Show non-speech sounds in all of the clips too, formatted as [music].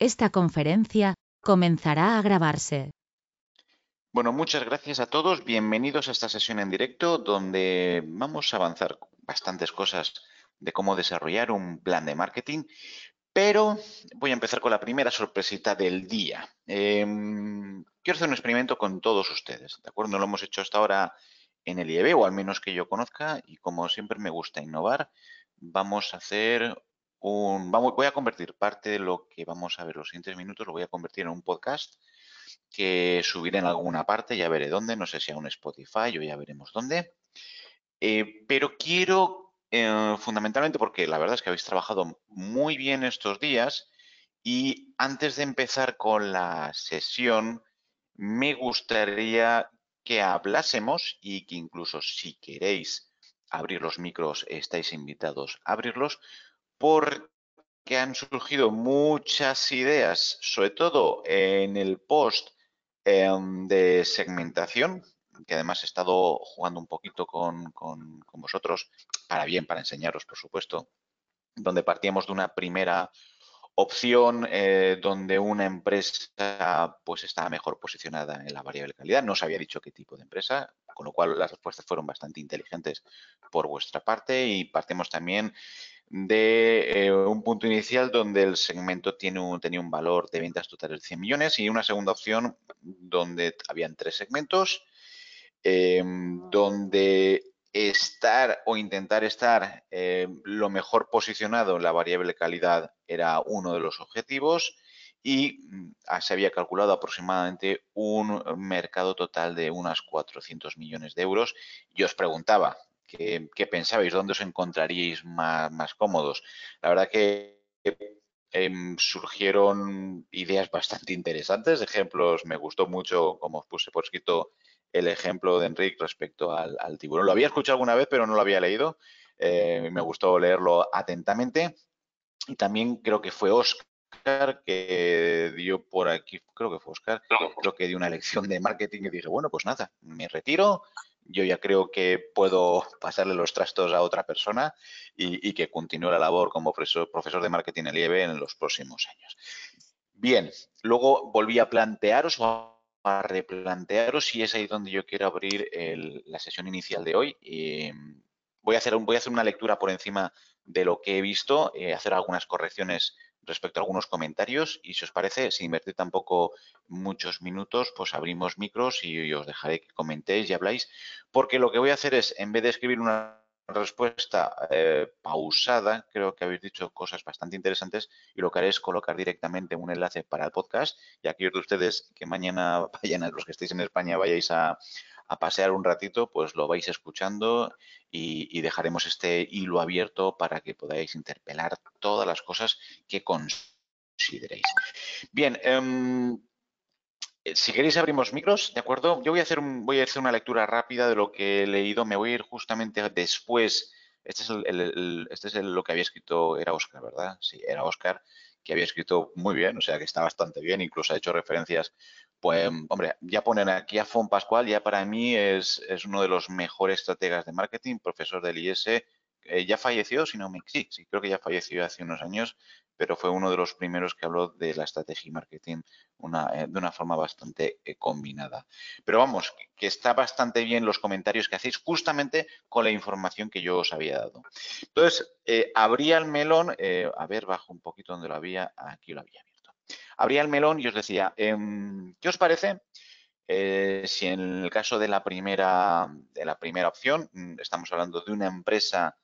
Esta conferencia comenzará a grabarse. Bueno, muchas gracias a todos. Bienvenidos a esta sesión en directo donde vamos a avanzar bastantes cosas de cómo desarrollar un plan de marketing, pero voy a empezar con la primera sorpresita del día. Em, quiero hacer un experimento con todos ustedes, ¿de acuerdo? No lo hemos hecho hasta ahora en el IEB, o al menos que yo conozca, y como siempre me gusta innovar, vamos a hacer voy a convertir parte de lo que vamos a ver los siguientes minutos, lo voy a convertir en un podcast que subiré en alguna parte, ya veré dónde, no sé si a un Spotify o ya veremos dónde. Eh, pero quiero, eh, fundamentalmente, porque la verdad es que habéis trabajado muy bien estos días y antes de empezar con la sesión, me gustaría que hablásemos y que incluso si queréis abrir los micros, estáis invitados a abrirlos, porque han surgido muchas ideas, sobre todo en el post em, de segmentación, que además he estado jugando un poquito con, con, vosotros, para bien, para enseñaros, por supuesto, donde partíamos de una primera opción eh, donde una empresa pues está mejor posicionada en la variable calidad. No os había dicho qué tipo de empresa, con lo cual las respuestas fueron bastante inteligentes por vuestra parte y partimos también de eh, un punto inicial donde el segmento tiene un, tenía un valor de ventas totales de 100 millones y una segunda opción donde habían tres segmentos, em, donde estar o intentar estar eh, lo mejor posicionado en la variable calidad era uno de los objetivos y mm, se había calculado aproximadamente un mercado total de unas 400 millones de euros. Yo os preguntaba, ¿Qué, pensabais? ¿Dónde os encontraríais más, cómodos? La verdad que em, surgieron ideas bastante interesantes, ejemplos, me gustó mucho, como os puse por escrito, el ejemplo de Enrique respecto al, tiburón. Lo había escuchado alguna vez, pero no lo había leído. Eh, me gustó leerlo atentamente. Y también creo que fue Oscar que dio por aquí, creo que fue Oscar, creo que dio una lección de marketing y dije, bueno, pues nada, me retiro, yo ya creo que puedo pasarle los trastos a otra persona y, que continúe la labor como profesor, de marketing en IEB en los próximos años. Bien, luego volví a plantearos a replantearos y es ahí donde yo quiero abrir la sesión inicial de hoy. voy, a hacer, voy a hacer una lectura por encima de lo que he visto, eh, hacer algunas correcciones respecto a algunos comentarios y si os parece, sin invertir tampoco muchos minutos, pues abrimos micros y os dejaré que comentéis y habláis, porque lo que voy a hacer es, en vez de escribir una respuesta eh, pausada, creo que habéis dicho cosas bastante interesantes y lo que haré es colocar directamente un enlace para el podcast y aquellos de ustedes que mañana [laughs] vayan, a los que estéis en España, vayáis a, a pasear un ratito, pues lo vais escuchando y, dejaremos este hilo abierto para que podáis interpelar todas las cosas que consideréis. Bien, eh, si queréis abrimos micros, ¿de acuerdo? Yo voy a, hacer una lectura rápida de lo que he leído. Me voy a ir justamente después. Este es, este es lo que había escrito, era Oscar, ¿verdad? Sí, era Oscar, que había escrito muy bien, o sea que está bastante bien, incluso ha hecho referencias pues, hombre, ya ponen aquí a Fon Pascual, ya para mí es, uno de los mejores estrategas de marketing, profesor del IS. Eh, ya falleció, si no me... Sí, sí, creo que ya falleció hace unos años, pero fue uno de los primeros que habló de la estrategia y marketing eh, de una forma bastante eh, combinada. Pero vamos, que está bastante bien los comentarios que hacéis justamente con la información que yo os había dado. Entonces, abría el melón, a ver, bajo un poquito donde lo había, aquí lo había abría el melón y os decía, em, ¿qué os parece? Eh, si en el caso de la primera, de la primera opción, mm, estamos hablando de una empresa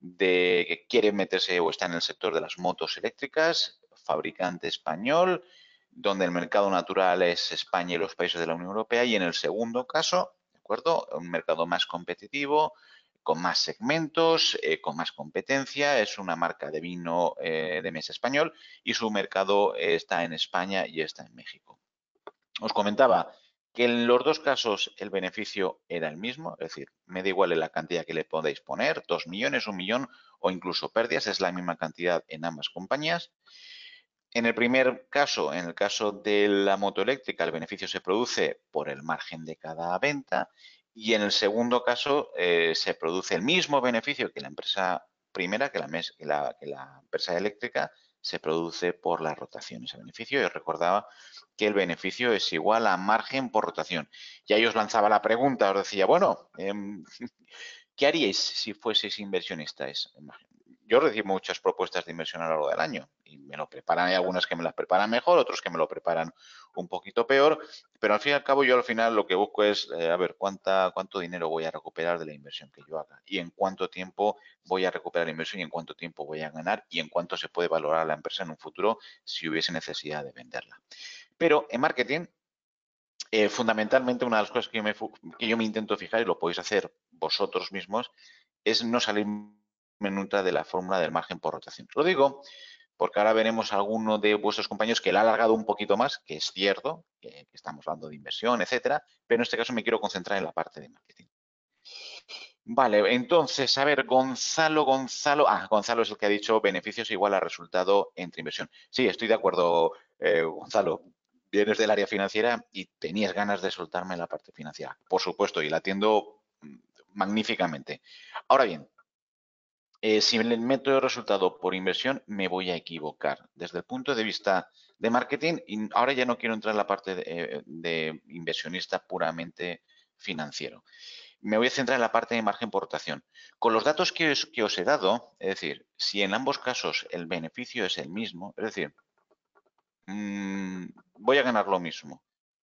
de, que quiere meterse o está en el sector de las motos eléctricas, fabricante español, donde el mercado natural es España y los países de la Unión Europea, y en el segundo caso, ¿de acuerdo? Un mercado más competitivo, con más segmentos, eh, con más competencia. Es una marca de vino eh, de mesa español y su mercado está en España y está en México. Os comentaba que en los dos casos el beneficio era el mismo, es decir, me da igual la cantidad que le podéis poner, dos millones, un millón o incluso pérdidas, es la misma cantidad en ambas compañías. En el primer caso, en el caso de la moto eléctrica, el beneficio se produce por el margen de cada venta y en el segundo caso eh, se produce el mismo beneficio que la empresa primera, que la, que la, empresa eléctrica, se produce por la rotación ese beneficio. Y os recordaba que el beneficio es igual a margen por rotación. Y ahí os lanzaba la pregunta, os decía, bueno, em, [laughs] ¿qué haríais si fueseis inversionistas? yo recibo muchas propuestas de inversión a lo largo del año y me lo preparan. Hay algunas que me las preparan mejor, otros que me lo preparan un poquito peor, pero al fin y al cabo yo al final lo que busco es, eh, a ver, cuánta, cuánto dinero voy a recuperar de la inversión que yo haga y en cuánto tiempo voy a recuperar la inversión y en cuánto tiempo voy a ganar y en cuánto se puede valorar la empresa en un futuro si hubiese necesidad de venderla. Pero en marketing, eh, fundamentalmente una de las cosas que yo, me, que yo me intento fijar y lo podéis hacer vosotros mismos es no salir minuta de la fórmula del margen por rotación. Lo digo porque ahora veremos a alguno de vuestros compañeros que le ha alargado un poquito más, que es cierto, que, estamos hablando de inversión, etcétera, pero en este caso me quiero concentrar en la parte de marketing. Vale, entonces, a ver, Gonzalo, Gonzalo, ah, Gonzalo es el que ha dicho beneficios igual a resultado entre inversión. Sí, estoy de acuerdo, eh, Gonzalo. Vienes del área financiera y tenías ganas de soltarme en la parte financiera. Por supuesto, y la atiendo mm, magníficamente. Ahora bien, eh, si el método resultado por inversión, me voy a equivocar. Desde el punto de vista de marketing, y ahora ya no quiero entrar en la parte de, eh, inversionista puramente financiero. Me voy a centrar en la parte de margen por rotación. Con los datos que os, he dado, es decir, si en ambos casos el beneficio es el mismo, es decir, mm, voy a ganar lo mismo,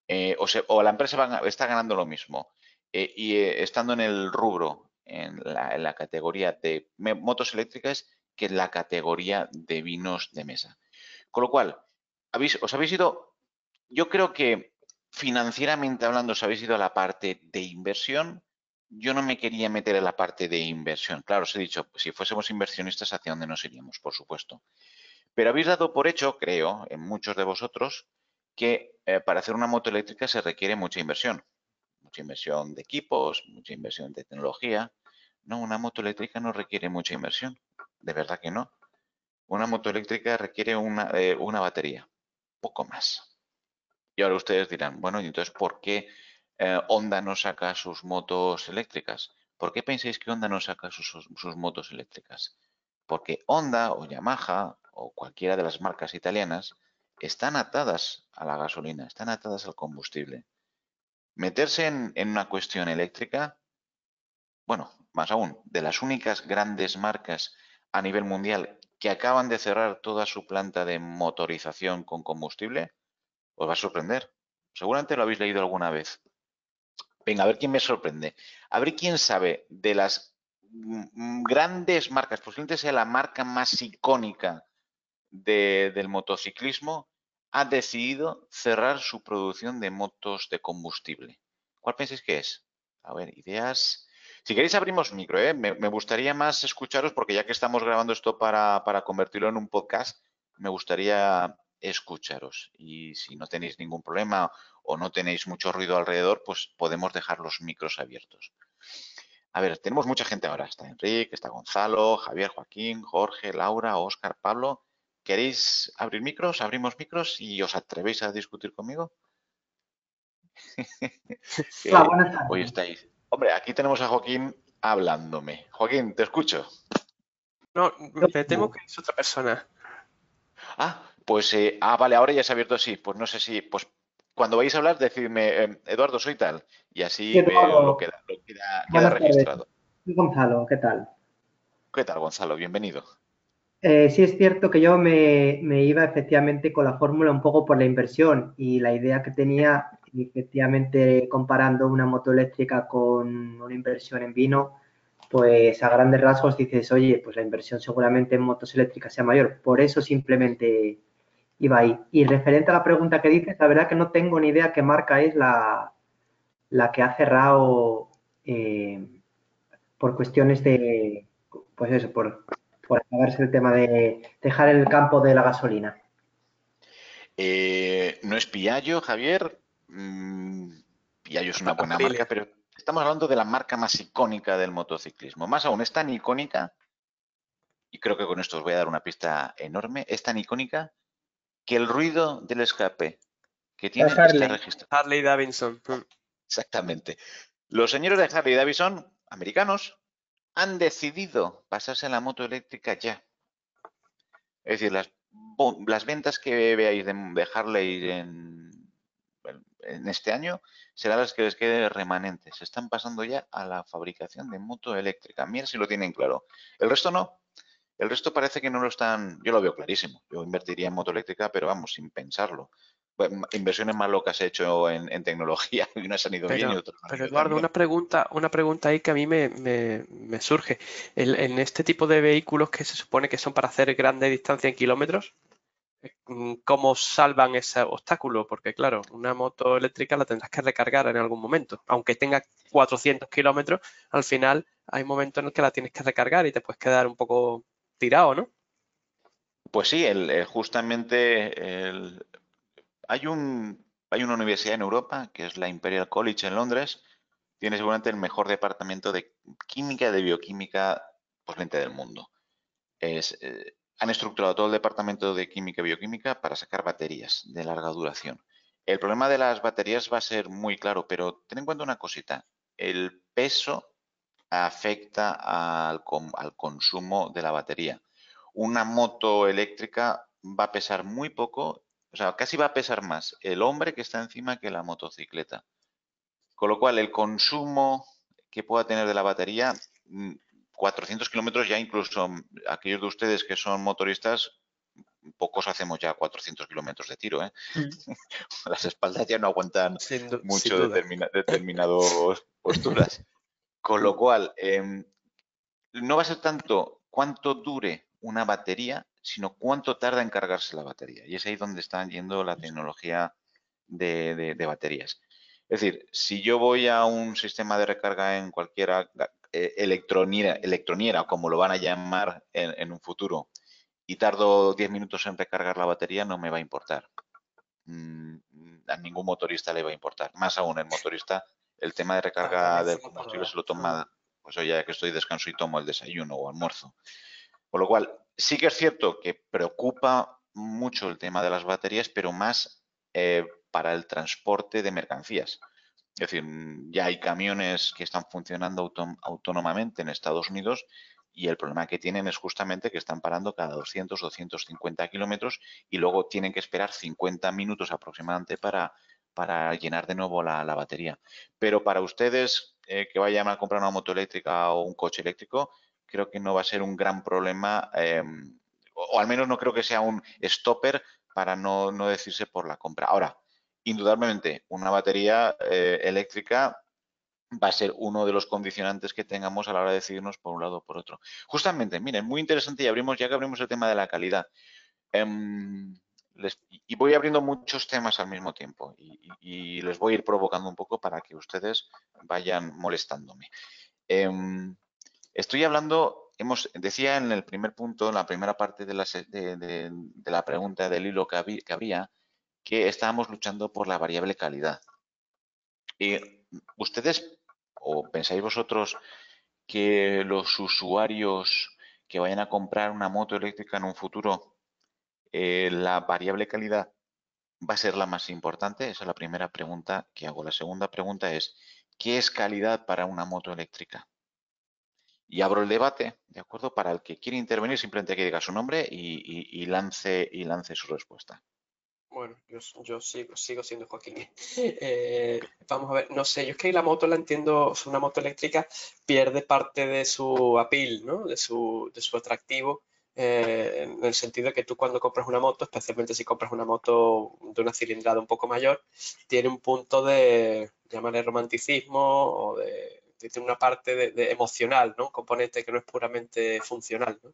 eh, o, la empresa está ganando lo mismo, y estando en el rubro en la, categoría de motos eléctricas que en la categoría de vinos de mesa. Con lo cual, os habéis ido, yo creo que financieramente hablando, os habéis ido a la parte de inversión. Yo no me quería meter en la parte de inversión. Claro, os he dicho, si fuésemos inversionistas, ¿hacia dónde nos iríamos? Por supuesto. Pero habéis dado por hecho, creo, en muchos de vosotros, que eh, para hacer una moto eléctrica se requiere mucha inversión mucha inversión de equipos, mucha inversión de tecnología. No, una moto eléctrica no requiere mucha inversión, de verdad que no. Una moto eléctrica requiere una, eh, una batería, poco más. Y ahora ustedes dirán, bueno, ¿y entonces por qué eh, Honda no saca sus motos eléctricas? ¿Por qué pensáis que Honda no saca sus, sus motos eléctricas? Porque Honda o Yamaha o cualquiera de las marcas italianas están atadas a la gasolina, están atadas al combustible. Meterse en, una cuestión eléctrica, bueno, más aún, de las únicas grandes marcas a nivel mundial que acaban de cerrar toda su planta de motorización con combustible, os va a sorprender. Seguramente lo habéis leído alguna vez. Venga, a ver quién me sorprende. A ver quién sabe de las grandes marcas, posiblemente sea la marca más icónica del motociclismo, ha decidido cerrar su producción de motos de combustible. ¿Cuál pensáis que es? A ver, ideas. Si queréis abrimos micro, ¿eh? me, gustaría más escucharos porque ya que estamos grabando esto para, convertirlo en un podcast, me gustaría escucharos. Y si no tenéis ningún problema o no tenéis mucho ruido alrededor, pues podemos dejar los micros abiertos. A ver, tenemos mucha gente ahora. Está Enrique, está Gonzalo, Javier, Joaquín, Jorge, Laura, Óscar, Pablo. ¿Queréis abrir micros? Abrimos micros y os atrevéis a discutir conmigo. [laughs] Hoy estáis. Hombre, aquí tenemos a Joaquín hablándome. Joaquín, te escucho. No, me temo que es otra persona. Ah, pues, eh, ah, vale, ahora ya se ha abierto así. Pues no sé si, pues cuando vais a hablar, decidme, em, Eduardo, soy tal. Y así veo lo que, queda registrado. Gonzalo, ¿qué tal? ¿Qué tal, Gonzalo? Bienvenido. Eh, sí es cierto que yo me, iba efectivamente con la fórmula un poco por la inversión y la idea que tenía, efectivamente comparando una moto eléctrica con una inversión en vino, pues a grandes rasgos dices, oye, pues la inversión seguramente en motos eléctricas sea mayor. Por eso simplemente iba ahí. Y referente a la pregunta que dices, la verdad que no tengo ni idea qué marca es la, la que ha cerrado eh, por cuestiones de, pues eso, por por acabarse el tema de dejar el campo de la gasolina. Eh, no es Piaggio, Javier. Mm, Piaggio es una buena marca, pero estamos hablando de la marca más icónica del motociclismo. Más aún, es tan icónica, y creo que con esto os voy a dar una pista enorme, es tan icónica que el ruido del escape que tiene está registrado. Harley Davidson. Exactamente. Los señores de Harley Davidson, americanos, han decidido pasarse a la moto eléctrica ya. Es decir, las las ventas que veáis de, Harley en, en este año serán las que les quede remanentes. Se están pasando ya a la fabricación de moto eléctrica. Mira si lo tienen claro. El resto no. El resto parece que no lo están. Yo lo veo clarísimo. Yo invertiría en moto eléctrica, pero vamos, sin pensarlo. Inversiones más locas he hecho en, tecnología [laughs] y unas han ido bien y otras Pero Eduardo, una pregunta, una pregunta ahí que a mí me, me, surge. en este tipo de vehículos que se supone que son para hacer grandes distancias en kilómetros, Mm, cómo salvan ese obstáculo, porque claro, una moto eléctrica la tendrás que recargar en algún momento, aunque tenga 400 kilómetros, al final hay momentos en los que la tienes que recargar y te puedes quedar un poco tirado, ¿no? Pues sí, el, justamente hay, un, hay una universidad en Europa, que es la Imperial College en Londres, tiene seguramente el mejor departamento de química, de bioquímica, del mundo. Eh, han estructurado todo el departamento de química y bioquímica para sacar baterías de larga duración. El problema de las baterías va a ser muy claro, pero ten en cuenta una cosita. El peso afecta al, al consumo de la batería. Una moto eléctrica va a pesar muy poco, o sea, casi va a pesar más el hombre que está encima que la motocicleta. Con lo cual, el consumo que pueda tener de la batería mm, 400 kilómetros ya incluso mm, aquellos de ustedes que son motoristas, pocos hacemos ya 400 kilómetros de tiro. ¿eh? Mm. [laughs] Las espaldas ya no aguantan mucho determinadas [laughs] posturas. Con lo cual, em, no va a ser tanto cuánto dure una batería, sino cuánto tarda en cargarse la batería. Y es ahí donde está yendo la tecnología de, de baterías. Es decir, si yo voy a un sistema de recarga en cualquiera, eh, electroniera, electroniera, como lo van a llamar en, un futuro, y tardo 10 minutos en recargar la batería, no me va a importar. Mm, a ningún motorista le va a importar. Más aún, el motorista, el tema de recarga del combustible se lo toma, pues oye, ya que estoy descanso y tomo el desayuno o almuerzo. Con lo cual, sí que es cierto que preocupa mucho el tema de las baterías, pero más eh, para el transporte de mercancías. Es decir, ya hay camiones que están funcionando autónomamente en Estados Unidos y el problema que tienen es justamente que están parando cada 200 o 250 kilómetros y luego tienen que esperar 50 minutos aproximadamente para, para llenar de nuevo la, batería. Pero para ustedes eh, que vayan a comprar una moto eléctrica o un coche eléctrico, creo que no va a ser un gran problema, em, o, al menos no creo que sea un stopper para no, no decirse por la compra. Ahora, indudablemente una batería eh, eléctrica va a ser uno de los condicionantes que tengamos a la hora de decidirnos por un lado o por otro. Justamente, miren, muy interesante y abrimos, ya que abrimos el tema de la calidad. Em, y voy abriendo muchos temas al mismo tiempo y, les voy a ir provocando un poco para que ustedes vayan molestándome. Em, estoy hablando, hemos, decía en el primer punto, en la primera parte de la, pregunta del hilo que, había, que estábamos luchando por la variable calidad. Y ustedes, o pensáis vosotros que los usuarios que vayan a comprar una moto eléctrica en un futuro, eh, la variable calidad va a ser la más importante? Esa es la primera pregunta que hago. La segunda pregunta es, ¿qué es calidad para una moto eléctrica? Y abro el debate, ¿de acuerdo? Para el que quiere intervenir, simplemente que diga su nombre y, lance, su respuesta. Bueno, yo, sigo, siendo Joaquín. [laughs] Eh, vamos a ver, no sé, yo es que la moto la entiendo, una moto eléctrica pierde parte de su appeal, ¿no? De su, atractivo, eh, en el sentido de que tú cuando compras una moto, especialmente si compras una moto de una cilindrada un poco mayor, tiene un punto de, llamarle romanticismo o de, tiene una parte de, emocional, ¿no? Un componente que no es puramente funcional, ¿no?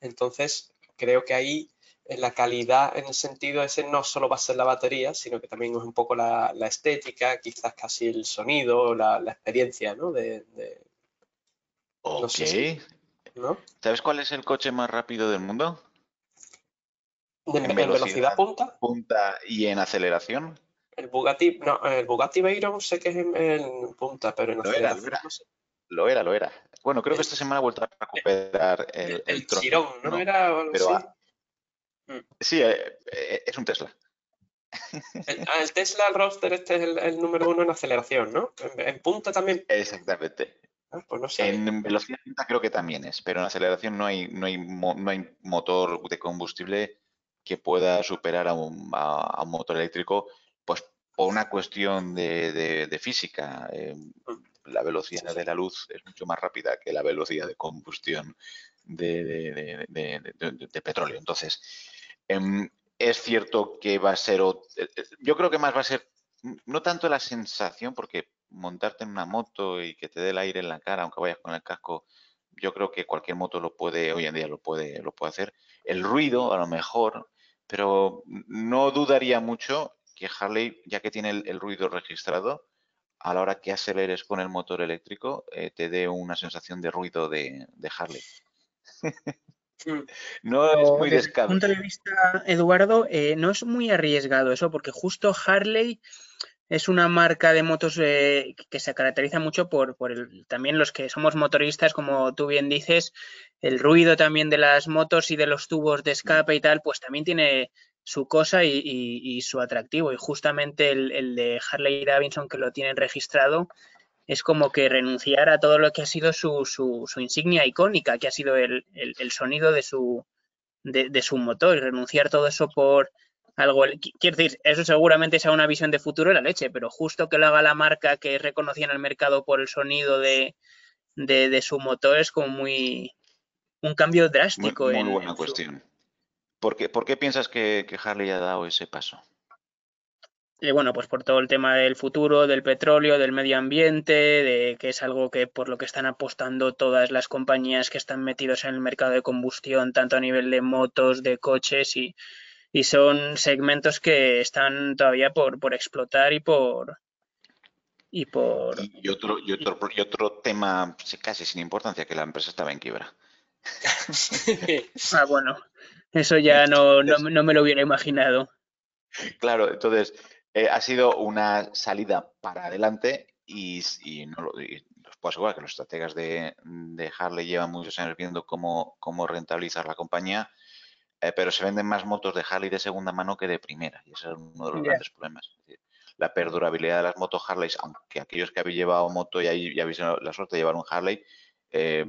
Entonces, creo que ahí la calidad en el sentido ese no solo va a ser la batería, sino que también es un poco la, estética, quizás casi el sonido, la, experiencia, ¿no? De, ok. ¿Sabes cuál es el coche más rápido del mundo? en, velocidad, punta? Punta y en aceleración. El Bugatti, no, el Bugatti Veyron sé que es en, punta, pero en aceleración era, lo era. Lo era, Bueno, creo que esta semana ha vuelto a recuperar el, el, el ¿no? Era pero, Mm. Sí, eh, eh, es un Tesla. [laughs] El, ah, el Tesla el Roadster este es el, número uno en aceleración, ¿no? En, punta también. Exactamente. Ah, pues no sé. En velocidad creo que también es, pero en aceleración no hay, no hay, no hay motor de combustible que pueda superar a un, motor eléctrico, pues por una cuestión de, física. Eh, la velocidad de la luz es mucho más rápida que la velocidad de combustión de, petróleo. Entonces, em, es cierto que va a ser, eh, eh, yo creo que más va a ser, no tanto la sensación, porque montarte en una moto y que te dé el aire en la cara, aunque vayas con el casco, yo creo que cualquier moto lo puede, hoy en día lo puede, lo puede hacer. El ruido, a lo mejor, pero no dudaría mucho que Harley, ya que tiene el, ruido registrado, a la hora que aceleres con el motor eléctrico, eh, te dé una sensación de ruido de, Harley. [laughs] No es muy desde Desde punto de vista, Eduardo, eh, no es muy arriesgado eso, porque justo Harley es una marca de motos eh, que se caracteriza mucho por, el, también los que somos motoristas, como tú bien dices, el ruido también de las motos y de los tubos de escape y tal, pues también tiene su cosa y, su atractivo. Y justamente el, de Harley Davidson que lo tienen registrado es como que renunciar a todo lo que ha sido su, su, insignia icónica, que ha sido el, sonido de su, de, de su motor, y renunciar todo eso por algo. Quiero decir, eso seguramente sea una visión de futuro de la leche, pero justo que lo haga la marca que es reconocida en el mercado por el sonido de, de, su motor es como muy. un cambio drástico. Muy, buena cuestión. ¿Por qué, ¿Por qué, piensas que, que Harley ha dado ese paso? Y bueno, pues por todo el tema del futuro, del petróleo, del medio ambiente, de que es algo que por lo que están apostando todas las compañías que están metidos en el mercado de combustión, tanto a nivel de motos, de coches y, y son segmentos que están todavía por, por explotar y por y por y otro y otro y otro tema casi sin importancia que la empresa estaba en quiebra [laughs] ah bueno eso ya no, no, me lo hubiera imaginado claro entonces eh, ha sido una salida para adelante y, y no lo os puedo asegurar que los estrategas de, de Harley llevan muchos años viendo cómo, cómo rentabilizar la compañía eh, pero se venden más motos de Harley de segunda mano que de primera, y ese es uno de los grandes problemas. la perdurabilidad de las motos Harley, aunque aquellos que habéis llevado moto y ahí ya habéis la suerte de llevar un Harley, eh,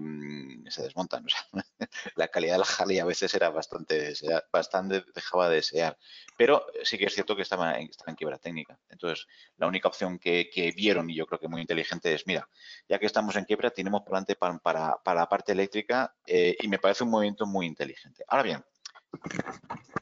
se desmontan. [laughs] la calidad de la Harley a veces era bastante, bastante dejaba de desear. Pero sí que es cierto que estaba en, estaba en quiebra técnica. Entonces, la única opción que, vieron, y yo creo que muy inteligente, es, mira, ya que estamos en quiebra, tenemos por delante para, para, la parte eléctrica eh, y me parece un movimiento muy inteligente. Ahora bien,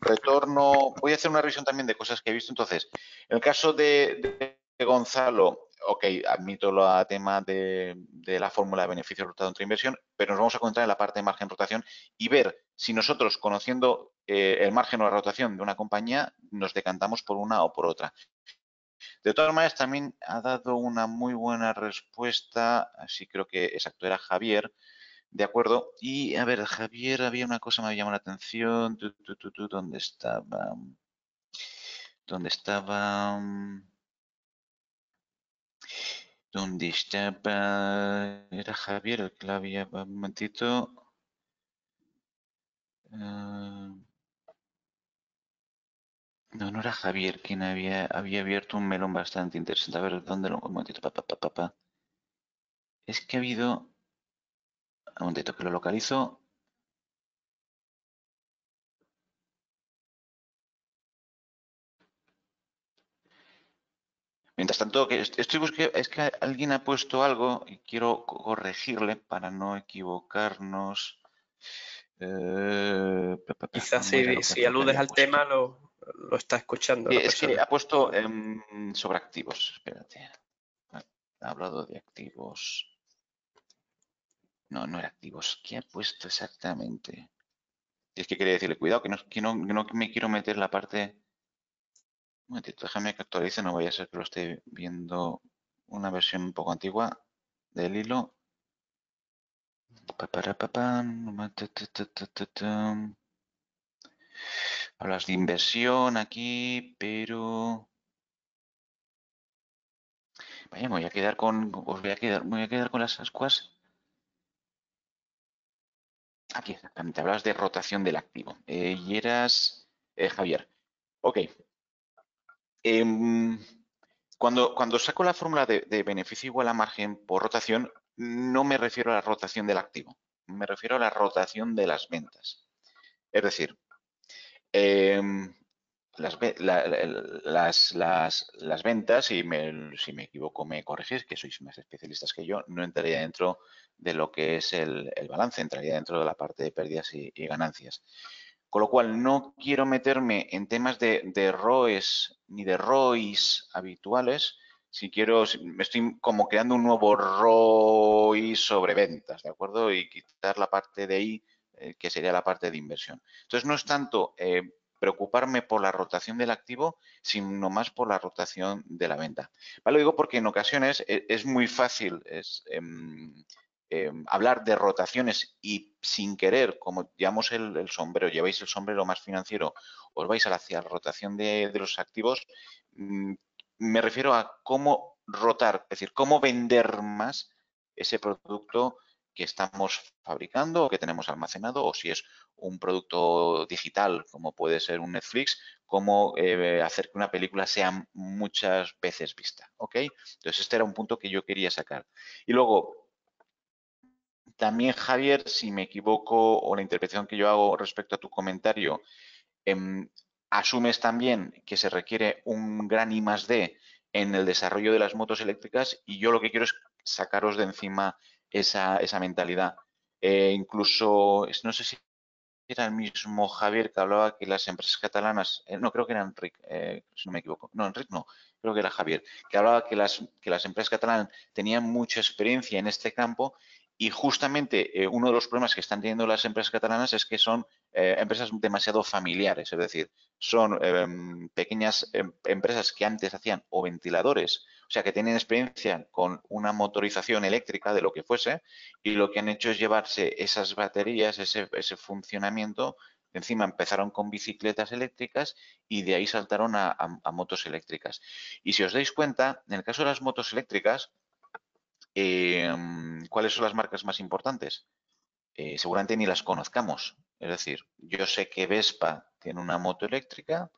Retorno, voy a hacer una revisión también de cosas que he visto. Entonces, en el caso de, Gonzalo, ok, admito el tema de, la fórmula de beneficio resultado entre inversión, pero nos vamos a concentrar en la parte de margen rotación y ver si nosotros, conociendo eh, el margen o la rotación de una compañía, nos decantamos por una o por otra. De todas maneras, también ha dado una muy buena respuesta, así creo que exacto, era Javier, de acuerdo. Y a ver, Javier, había una cosa que me llamó la atención. ¿Dónde estaba? ¿Dónde estaba? ¿Dónde estaba? Era Javier el que la había. Un momentito. Ah, no, no era Javier quien había, había abierto un melón bastante interesante. A ver, ¿dónde lo.? Un momentito, papá, papá, Es que ha habido. Un momentito que lo localizo. Mientras tanto, estoy buscando, es que alguien ha puesto algo y quiero corregirle para no equivocarnos. Eh, Quizás si, aludes al tema lo, está escuchando. es que ha puesto sobre activos. Espérate. Ha hablado de activos. No, no era activos. ¿Qué ha puesto exactamente? es que quería decirle, cuidado, que no, que no, me quiero meter la parte... Un momentito, déjame que actualice, no vaya a ser que lo esté viendo una versión un poco antigua del hilo. Hablas de inversión aquí, pero... Vaya, me voy a quedar con... Os voy a quedar, voy a quedar con las ascuas Aquí exactamente, hablas de rotación del activo. Eh, y eras eh, Javier. Ok. Em, cuando, saco la fórmula de, beneficio igual a margen por rotación, no me refiero a la rotación del activo, me refiero a la rotación de las ventas. Es decir, em, las, las, ventas, y si me equivoco me corregís, que sois más especialistas que yo, no entraría dentro de lo que es el, balance, entraría dentro de la parte de pérdidas y, ganancias. Con lo cual, no quiero meterme en temas de, de ROEs ni de ROIs habituales, si quiero, me estoy como creando un nuevo ROI sobre ventas, ¿de acuerdo? Y quitar la parte de ahí, eh, que sería la parte de inversión. Entonces, no es tanto eh, preocuparme por la rotación del activo, sino más por la rotación de la venta. Lo digo porque en ocasiones e, es, muy fácil em, em, hablar de rotaciones y sin querer, como llevamos el, sombrero, lleváis el sombrero más financiero, os vais hacia la rotación de, los activos, mm, me refiero a cómo rotar, es decir, cómo vender más ese producto que estamos fabricando o que tenemos almacenado o si es un producto digital como puede ser un Netflix, cómo eh, hacer que una película sea muchas veces vista. ¿ok? Entonces este era un punto que yo quería sacar. Y luego, también Javier, si me equivoco o la interpretación que yo hago respecto a tu comentario, em, asumes también que se requiere un gran I más D en el desarrollo de las motos eléctricas y yo lo que quiero es sacaros de encima esa, esa mentalidad. Eh, incluso, no sé si era el mismo Javier que hablaba que las empresas catalanas, eh, no creo que era Enrique, eh, si no me equivoco, no, Enrique no, creo que era Javier, que hablaba que las, que las empresas catalanas tenían mucha experiencia en este campo y justamente uno de los problemas que están teniendo las empresas catalanas es que son empresas demasiado familiares, es decir, son em, pequeñas em, empresas que antes hacían o ventiladores o sea, que tienen experiencia con una motorización eléctrica de lo que fuese y lo que han hecho es llevarse esas baterías, ese, funcionamiento. Encima empezaron con bicicletas eléctricas y de ahí saltaron a, motos eléctricas. Y si os dais cuenta, en el caso de las motos eléctricas, em, ¿cuáles son las marcas más importantes? Eh, seguramente ni las conozcamos. Es decir, yo sé que Vespa tiene una moto eléctrica,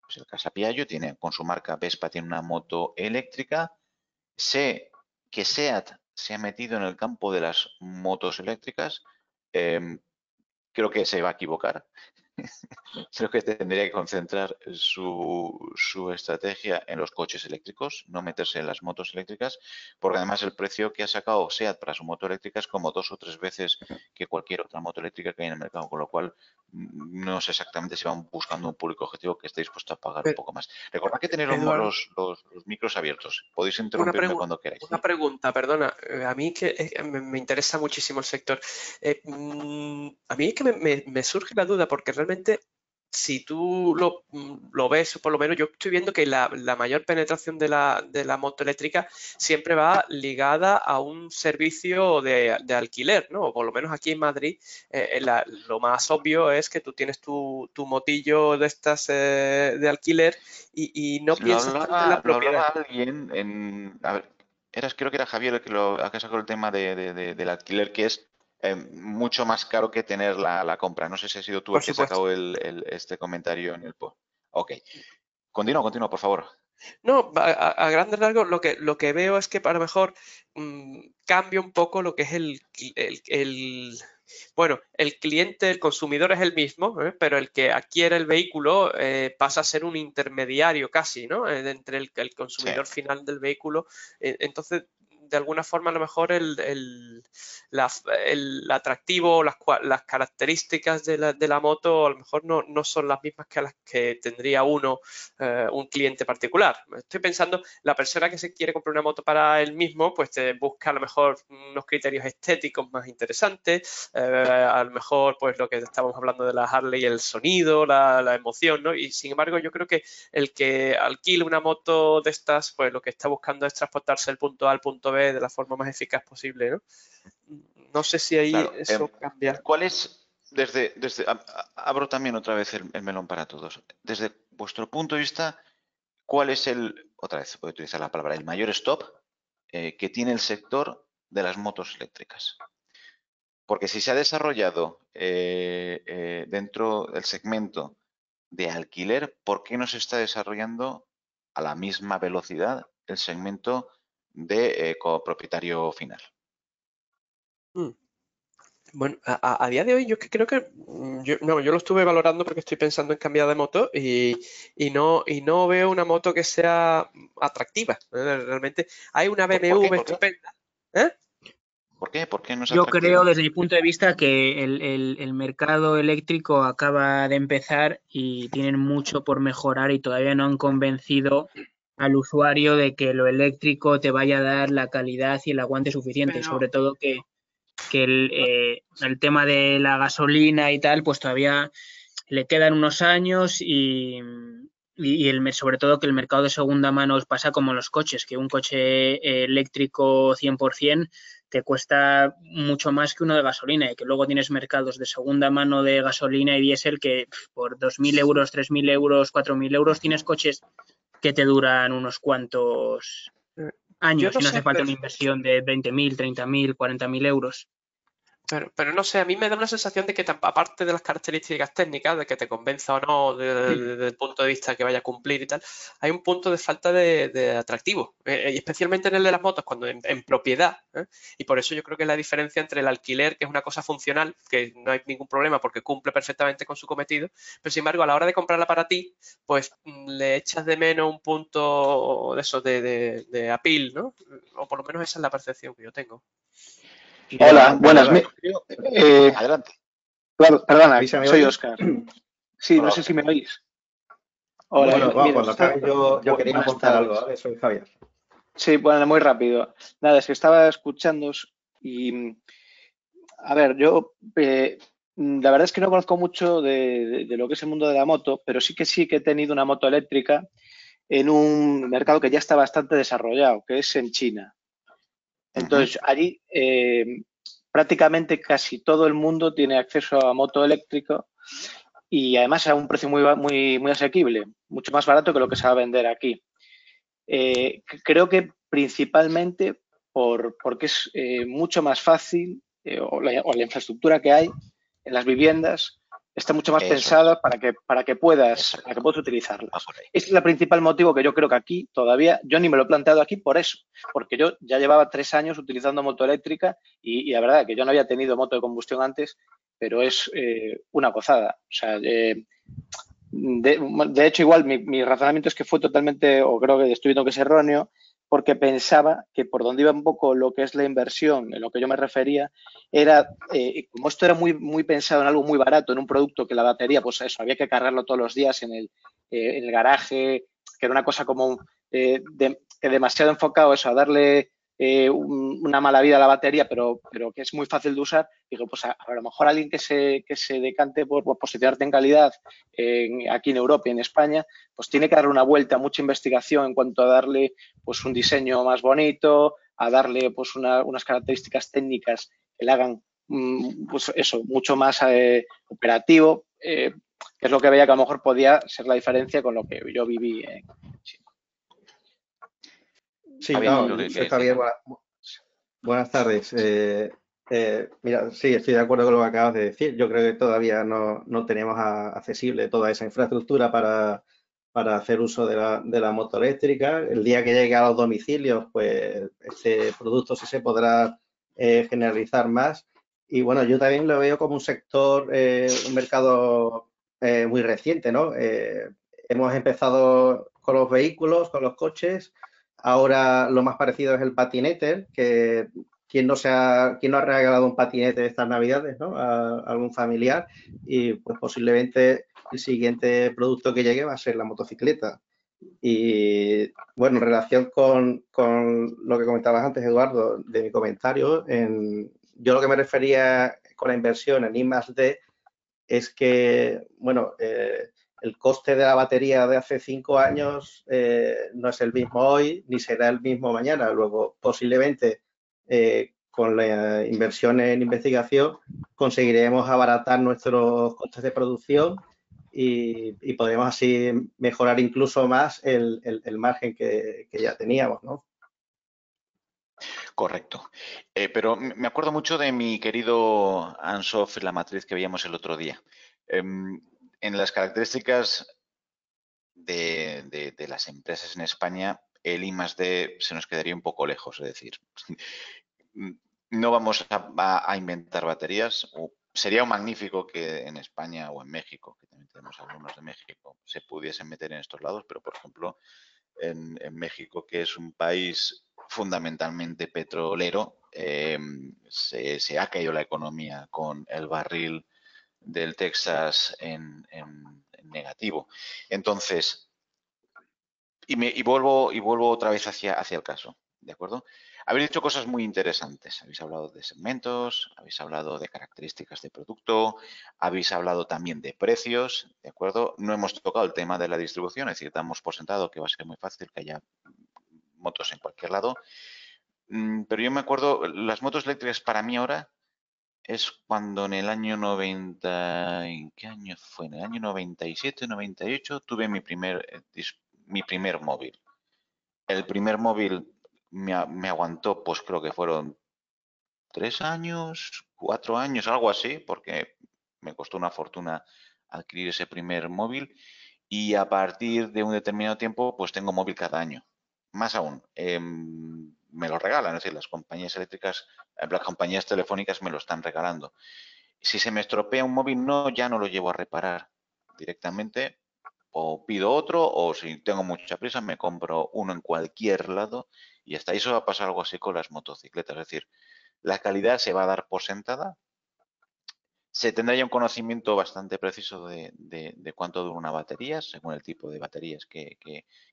pues el Casa Piaggio tiene, con su marca Vespa tiene una moto eléctrica. Sé que SEAT se ha metido en el campo de las motos eléctricas. Em, creo que se va a equivocar. Creo que tendría que concentrar su, su, estrategia en los coches eléctricos, no meterse en las motos eléctricas, porque además el precio que ha sacado SEAT para su moto eléctrica es como dos o tres veces que cualquier otra moto eléctrica que hay en el mercado, con lo cual mm, no sé exactamente si van buscando un público objetivo que esté dispuesto a pagar un poco más. Recordad que tenéis los, los, micros abiertos, podéis interrumpirme cuando queráis. Una pregunta, perdona, eh, a mí que eh, me, interesa muchísimo el sector. Eh, mm, a mí es que me, me surge la duda porque realmente realmente si tú lo, mm, lo, ves, por lo menos yo estoy viendo que la, mayor penetración de la, de la, moto eléctrica siempre va ligada a un servicio de, alquiler, ¿no? por lo menos aquí en Madrid, eh, lo más obvio es que tú tienes tu, motillo de estas eh, de alquiler y, no piensas en la propiedad. alguien en, a ver, eras, creo que era Javier el que, lo, que sacó el tema del alquiler, que es eh, mucho más caro que tener la, compra. No sé si ha sido tú el que sacado este comentario en el post. Ok. Continúa, continúa, por favor. No, a, grandes rasgos lo que, lo que veo es que a lo mejor mm, cambia un poco lo que es el, el, bueno, el cliente, el consumidor es el mismo, ¿eh? pero el que adquiere el vehículo eh, pasa a ser un intermediario casi, ¿no? entre el, consumidor final del vehículo. entonces, de alguna forma a lo mejor el, el, el atractivo, las, las características de la, de la, moto a lo mejor no, no, son las mismas que las que tendría uno, eh, un cliente particular. Estoy pensando, la persona que se quiere comprar una moto para él mismo, pues te busca a lo mejor unos criterios estéticos más interesantes, eh, a lo mejor pues lo que estamos hablando de la Harley, el sonido, la, la emoción, ¿no? Y sin embargo yo creo que el que alquile una moto de estas, pues lo que está buscando es transportarse del punto A al punto B de la forma más eficaz posible, ¿no? No sé si ahí eso em, cambia. ¿Cuál es, desde, desde abro también otra vez el, melón para todos, desde vuestro punto de vista, cuál es el, otra vez voy a utilizar la palabra, el mayor stop eh, que tiene el sector de las motos eléctricas? Porque si se ha desarrollado eh, eh, dentro del segmento de alquiler, ¿por qué no se está desarrollando a la misma velocidad el segmento de copropietario final? Mm. Bueno, a, día de hoy yo creo que mm, yo, no, yo lo estuve valorando porque estoy pensando en cambiar de moto y, no, y no veo una moto que sea atractiva. ¿eh? Realmente hay una BMW estupenda. ¿eh? ¿Por qué? ¿Por qué no es Yo creo desde mi punto de vista que el, mercado eléctrico acaba de empezar y tienen mucho por mejorar y todavía no han convencido al usuario de que lo eléctrico te vaya a dar la calidad y el aguante suficiente. Sobre todo que que eh, el, tema de la gasolina y tal, pues todavía le quedan unos años y, y, el, sobre todo que el mercado de segunda mano pasa como los coches, que un coche eléctrico 100% te cuesta mucho más que uno de gasolina y que luego tienes mercados de segunda mano de gasolina y diésel que por 2.000 euros, 3.000 euros, 4.000 euros tienes coches que te duran unos cuantos eh, años y no hace falta una inversión de 20.000, 30.000, 40.000 euros. Pero, pero, no sé, a mí me da una sensación de que aparte de las características técnicas, de que te convenza o no desde el punto de vista que vaya a cumplir y tal, hay un punto de falta de, atractivo, eh, y especialmente en el de las motos, cuando en, propiedad, ¿eh? y por eso yo creo que la diferencia entre el alquiler, que es una cosa funcional, que no hay ningún problema porque cumple perfectamente con su cometido, pero sin embargo a la hora de comprarla para ti, pues mm, le echas de menos un punto de eso, de, de, de appeal, ¿no? O por lo menos esa es la percepción que yo tengo. Hola, buenas. Eh, Adelante. Claro, perdona, soy Oscar. Sí, no sé si me oís. Hola, bueno, yo, yo quería contar algo, ¿vale? Soy Javier. Sí, bueno, muy rápido. Nada, es que estaba escuchando y, a ver, yo, eh, la verdad es que no conozco mucho de, lo que es el mundo de la moto, pero sí que sí que he tenido una moto eléctrica en un mercado que ya está bastante desarrollado, que es en China. Entonces, allí eh, prácticamente casi todo el mundo tiene acceso a moto eléctrico y además a un precio muy, muy, muy asequible, mucho más barato que lo que se va a vender aquí. Eh, creo que principalmente por, porque es eh, mucho más fácil la, o, la, infraestructura que hay en las viviendas está mucho más pensada para que, para que puedas, para que puedas utilizarla. Este es el principal motivo que yo creo que aquí todavía, yo ni me lo he planteado aquí por eso, porque yo ya llevaba tres años utilizando moto eléctrica y, la verdad que yo no había tenido moto de combustión antes, pero es eh, una gozada. O sea, eh, de, hecho, igual mi, mi, razonamiento es que fue totalmente, o creo que estoy viendo que es erróneo, porque pensaba que por donde iba un poco lo que es la inversión, en lo que yo me refería, era, eh, como esto era muy, muy pensado en algo muy barato, en un producto que la batería, pues eso, había que cargarlo todos los días en el, eh, en el garaje, que era una cosa como eh, que demasiado enfocado eso, a darle eh, una mala vida a la batería, pero, pero que es muy fácil de usar, digo, pues a, lo mejor alguien que se, que se decante por, posicionarte en calidad aquí en Europa y en España, pues tiene que darle una vuelta, mucha investigación en cuanto a darle pues un diseño más bonito, a darle pues unas características técnicas que le hagan mm, pues eso, mucho más eh, operativo, eh, que es lo que veía que a lo mejor podía ser la diferencia con lo que yo viví en China. Sí, Javier. Buenas, tardes. Eh, eh, mira, sí, estoy de acuerdo con lo que acabas de decir. Yo creo que todavía no, tenemos accesible toda esa infraestructura para, hacer uso de la, moto eléctrica. El día que llegue a los domicilios, pues este producto sí se podrá eh, generalizar más. Y bueno, yo también lo veo como un sector, un mercado muy reciente, ¿no? hemos empezado con los vehículos, con los coches, Ahora lo más parecido es el patinete, que quien no, se ha, quien no ha regalado un patinete estas navidades, ¿no? A, algún familiar y pues posiblemente el siguiente producto que llegue va a ser la motocicleta. Y bueno, en relación con, lo que comentabas antes, Eduardo, de mi comentario, en, yo lo que me refería con la inversión en I más D es que, bueno, eh, el coste de la batería de hace cinco años eh, no es el mismo hoy ni será el mismo mañana. Luego, posiblemente, eh, con la inversión en investigación, conseguiremos abaratar nuestros costes de producción y, podremos así mejorar incluso más el, margen que, ya teníamos, ¿no? Correcto. Eh, pero me acuerdo mucho de mi querido Ansoff, la matriz que veíamos el otro día. Em, en las características de, las empresas en España, el I más D se nos quedaría un poco lejos, es decir, [laughs] no vamos a, inventar baterías. sería magnífico que en España o en México, que también tenemos algunos de México, se pudiesen meter en estos lados, pero por ejemplo, en, México, que es un país fundamentalmente petrolero, eh, se, ha caído la economía con el barril del Texas en, negativo. Entonces, y, me, y, vuelvo, y vuelvo otra vez hacia, hacia el caso, ¿de acuerdo? Habéis dicho cosas muy interesantes. Habéis hablado de segmentos, habéis hablado de características de producto, habéis hablado también de precios, ¿de acuerdo? No hemos tocado el tema de la distribución, es decir, damos por sentado que va a ser muy fácil que haya motos en cualquier lado. Mm, pero yo me acuerdo, las motos eléctricas para mí ahora es cuando en el año 90, ¿en qué año fue? En el año 97, 98 tuve mi primer, eh, mi primer móvil. El primer móvil me, aguantó, pues creo que fueron tres años, cuatro años, algo así, porque me costó una fortuna adquirir ese primer móvil y a partir de un determinado tiempo pues tengo móvil cada año. Más aún, em, me lo regalan, es decir, las compañías eléctricas, eh, las compañías telefónicas me lo están regalando. Si se me estropea un móvil, no, ya no lo llevo a reparar directamente o pido otro o si tengo mucha prisa me compro uno en cualquier lado y hasta eso va a pasar algo así con las motocicletas. Es decir, la calidad se va a dar por sentada. Se tendrá ya un conocimiento bastante preciso de, cuánto dura una batería, según el tipo de baterías que,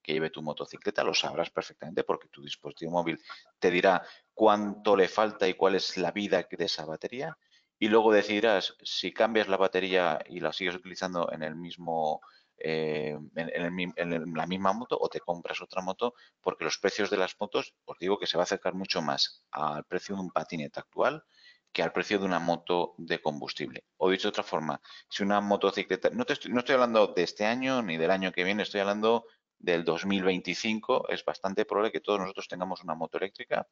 lleve tu motocicleta. Lo sabrás perfectamente porque tu dispositivo móvil te dirá cuánto le falta y cuál es la vida de esa batería. Y luego decidirás si cambias la batería y la sigues utilizando en el mismo eh, en, la misma moto o te compras otra moto porque los precios de las motos, os digo que se va a acercar mucho más al precio de un patinete actual que al precio de una moto de combustible. O dicho de otra forma, si una motocicleta, no, estoy, no estoy hablando de este año ni del año que viene, estoy hablando del 2025, es bastante probable que todos nosotros tengamos una moto eléctrica,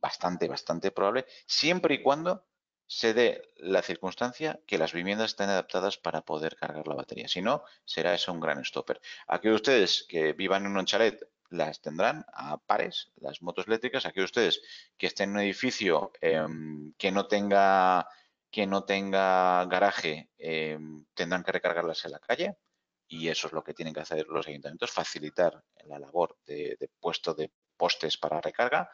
bastante, bastante probable, siempre y cuando se dé la circunstancia que las viviendas estén adaptadas para poder cargar la batería. Si no, será eso un gran stopper. Aquí ustedes que vivan en un chalet las tendrán a pares, las motos eléctricas. Aquí ustedes que estén en un edificio em, que no tenga que no tenga garaje em, tendrán que recargarlas en la calle y eso es lo que tienen que hacer los ayuntamientos, facilitar la labor de puesto de postes para recarga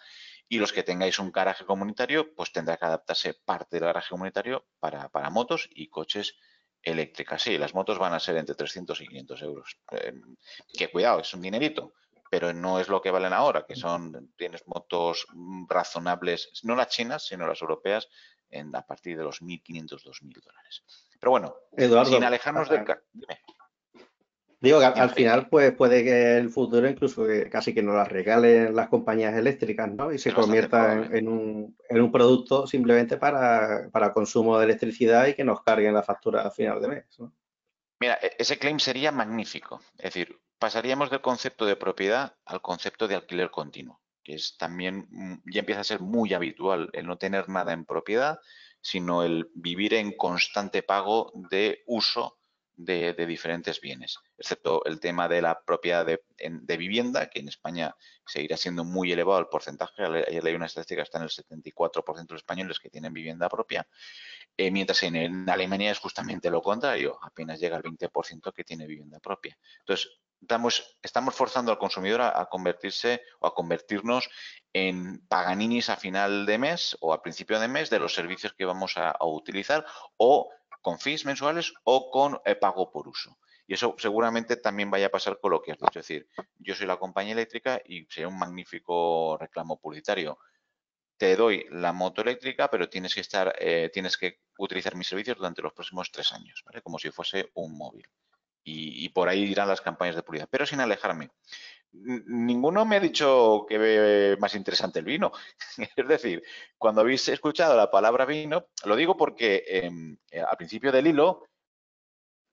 y los que tengáis un garaje comunitario, pues tendrá que adaptarse parte del garaje comunitario para, motos y coches eléctricas. Sí, las motos van a ser entre 300 y 500 euros. Eh, que cuidado, es un dinerito, pero no es lo que valen ahora, que son, tienes motos razonables, no las chinas, sino las europeas, en, a partir de los 1.500, 2.000 dólares. Pero bueno, sin alejarnos del... Dime. Digo que al final pues puede que el futuro incluso casi que nos las regalen las compañías eléctricas, ¿no? Y se convierta en, un, producto simplemente para, consumo de electricidad y que nos carguen la factura a final de mes. Mira, e-, ese claim sería magnífico. Es decir, pasaríamos del concepto de propiedad al concepto de alquiler continuo, que es también, mm, ya empieza a ser muy habitual el no tener nada en propiedad, sino el vivir en constante pago de uso de, diferentes bienes, excepto el tema de la propiedad de, vivienda, que en España seguirá siendo muy elevado el porcentaje. Ayer leí una estadística que está en el 74% de los españoles que tienen vivienda propia, eh, mientras en, Alemania es justamente lo contrario, apenas llega al 20% que tiene vivienda propia. Entonces, estamos, estamos forzando al consumidor a, convertirse o a convertirnos en paganinis a final de mes o a principio de mes de los servicios que vamos a, utilizar o con fees mensuales o con eh, pago por uso. Y eso seguramente también vaya a pasar con lo que has. Es decir, yo soy la compañía eléctrica y sería un magnífico reclamo publicitario. Te doy la moto eléctrica, pero tienes que estar, eh, tienes que utilizar mis servicios durante los próximos tres años, ¿vale? Como si fuese un móvil. Y, por ahí irán las campañas de publicidad, pero sin alejarme ninguno me ha dicho que ve más interesante el vino. [laughs] es decir, cuando habéis escuchado la palabra vino, lo digo porque em, eh, al principio del hilo,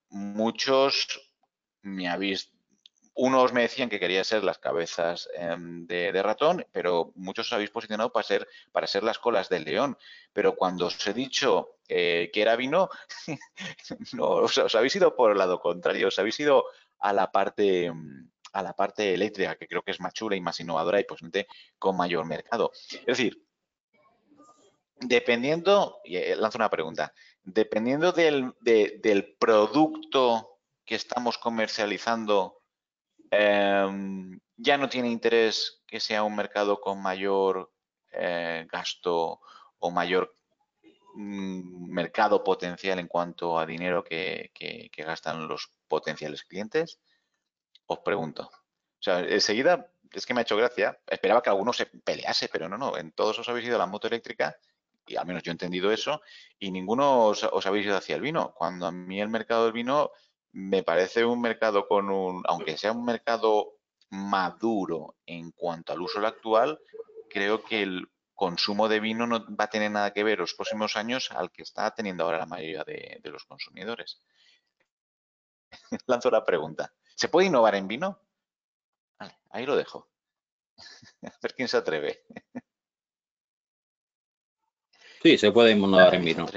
muchos me habéis, unos me decían que quería ser las cabezas em, de, ratón, pero muchos os habéis posicionado para ser, para ser las colas del león. Pero cuando os he dicho eh, que era vino, [laughs] no, os, habéis ido por el lado contrario, os habéis ido a la parte a la parte eléctrica, que creo que es más chula y más innovadora y posiblemente con mayor mercado. Es decir, dependiendo, y eh, lanzo una pregunta, dependiendo del, del producto que estamos comercializando, em, ya no tiene interés que sea un mercado con mayor eh, gasto o mayor mm, mercado potencial en cuanto a dinero que, gastan los potenciales clientes? Os pregunto. O sea, enseguida es que me ha hecho gracia. Esperaba que alguno se pelease, pero no, no. En todos os habéis ido a la moto eléctrica y al menos yo he entendido eso, y ninguno os, habéis ido hacia el vino. Cuando a mí el mercado del vino me parece un mercado con un, aunque sea un mercado maduro en cuanto al uso actual, creo que el consumo de vino no va a tener nada que ver los próximos años al que está teniendo ahora la mayoría de, los consumidores. [laughs] Lanzo la pregunta. ¿Se puede innovar en vino? ahí lo dejo. [laughs] A ver quién se atreve. Sí, se puede innovar en vino.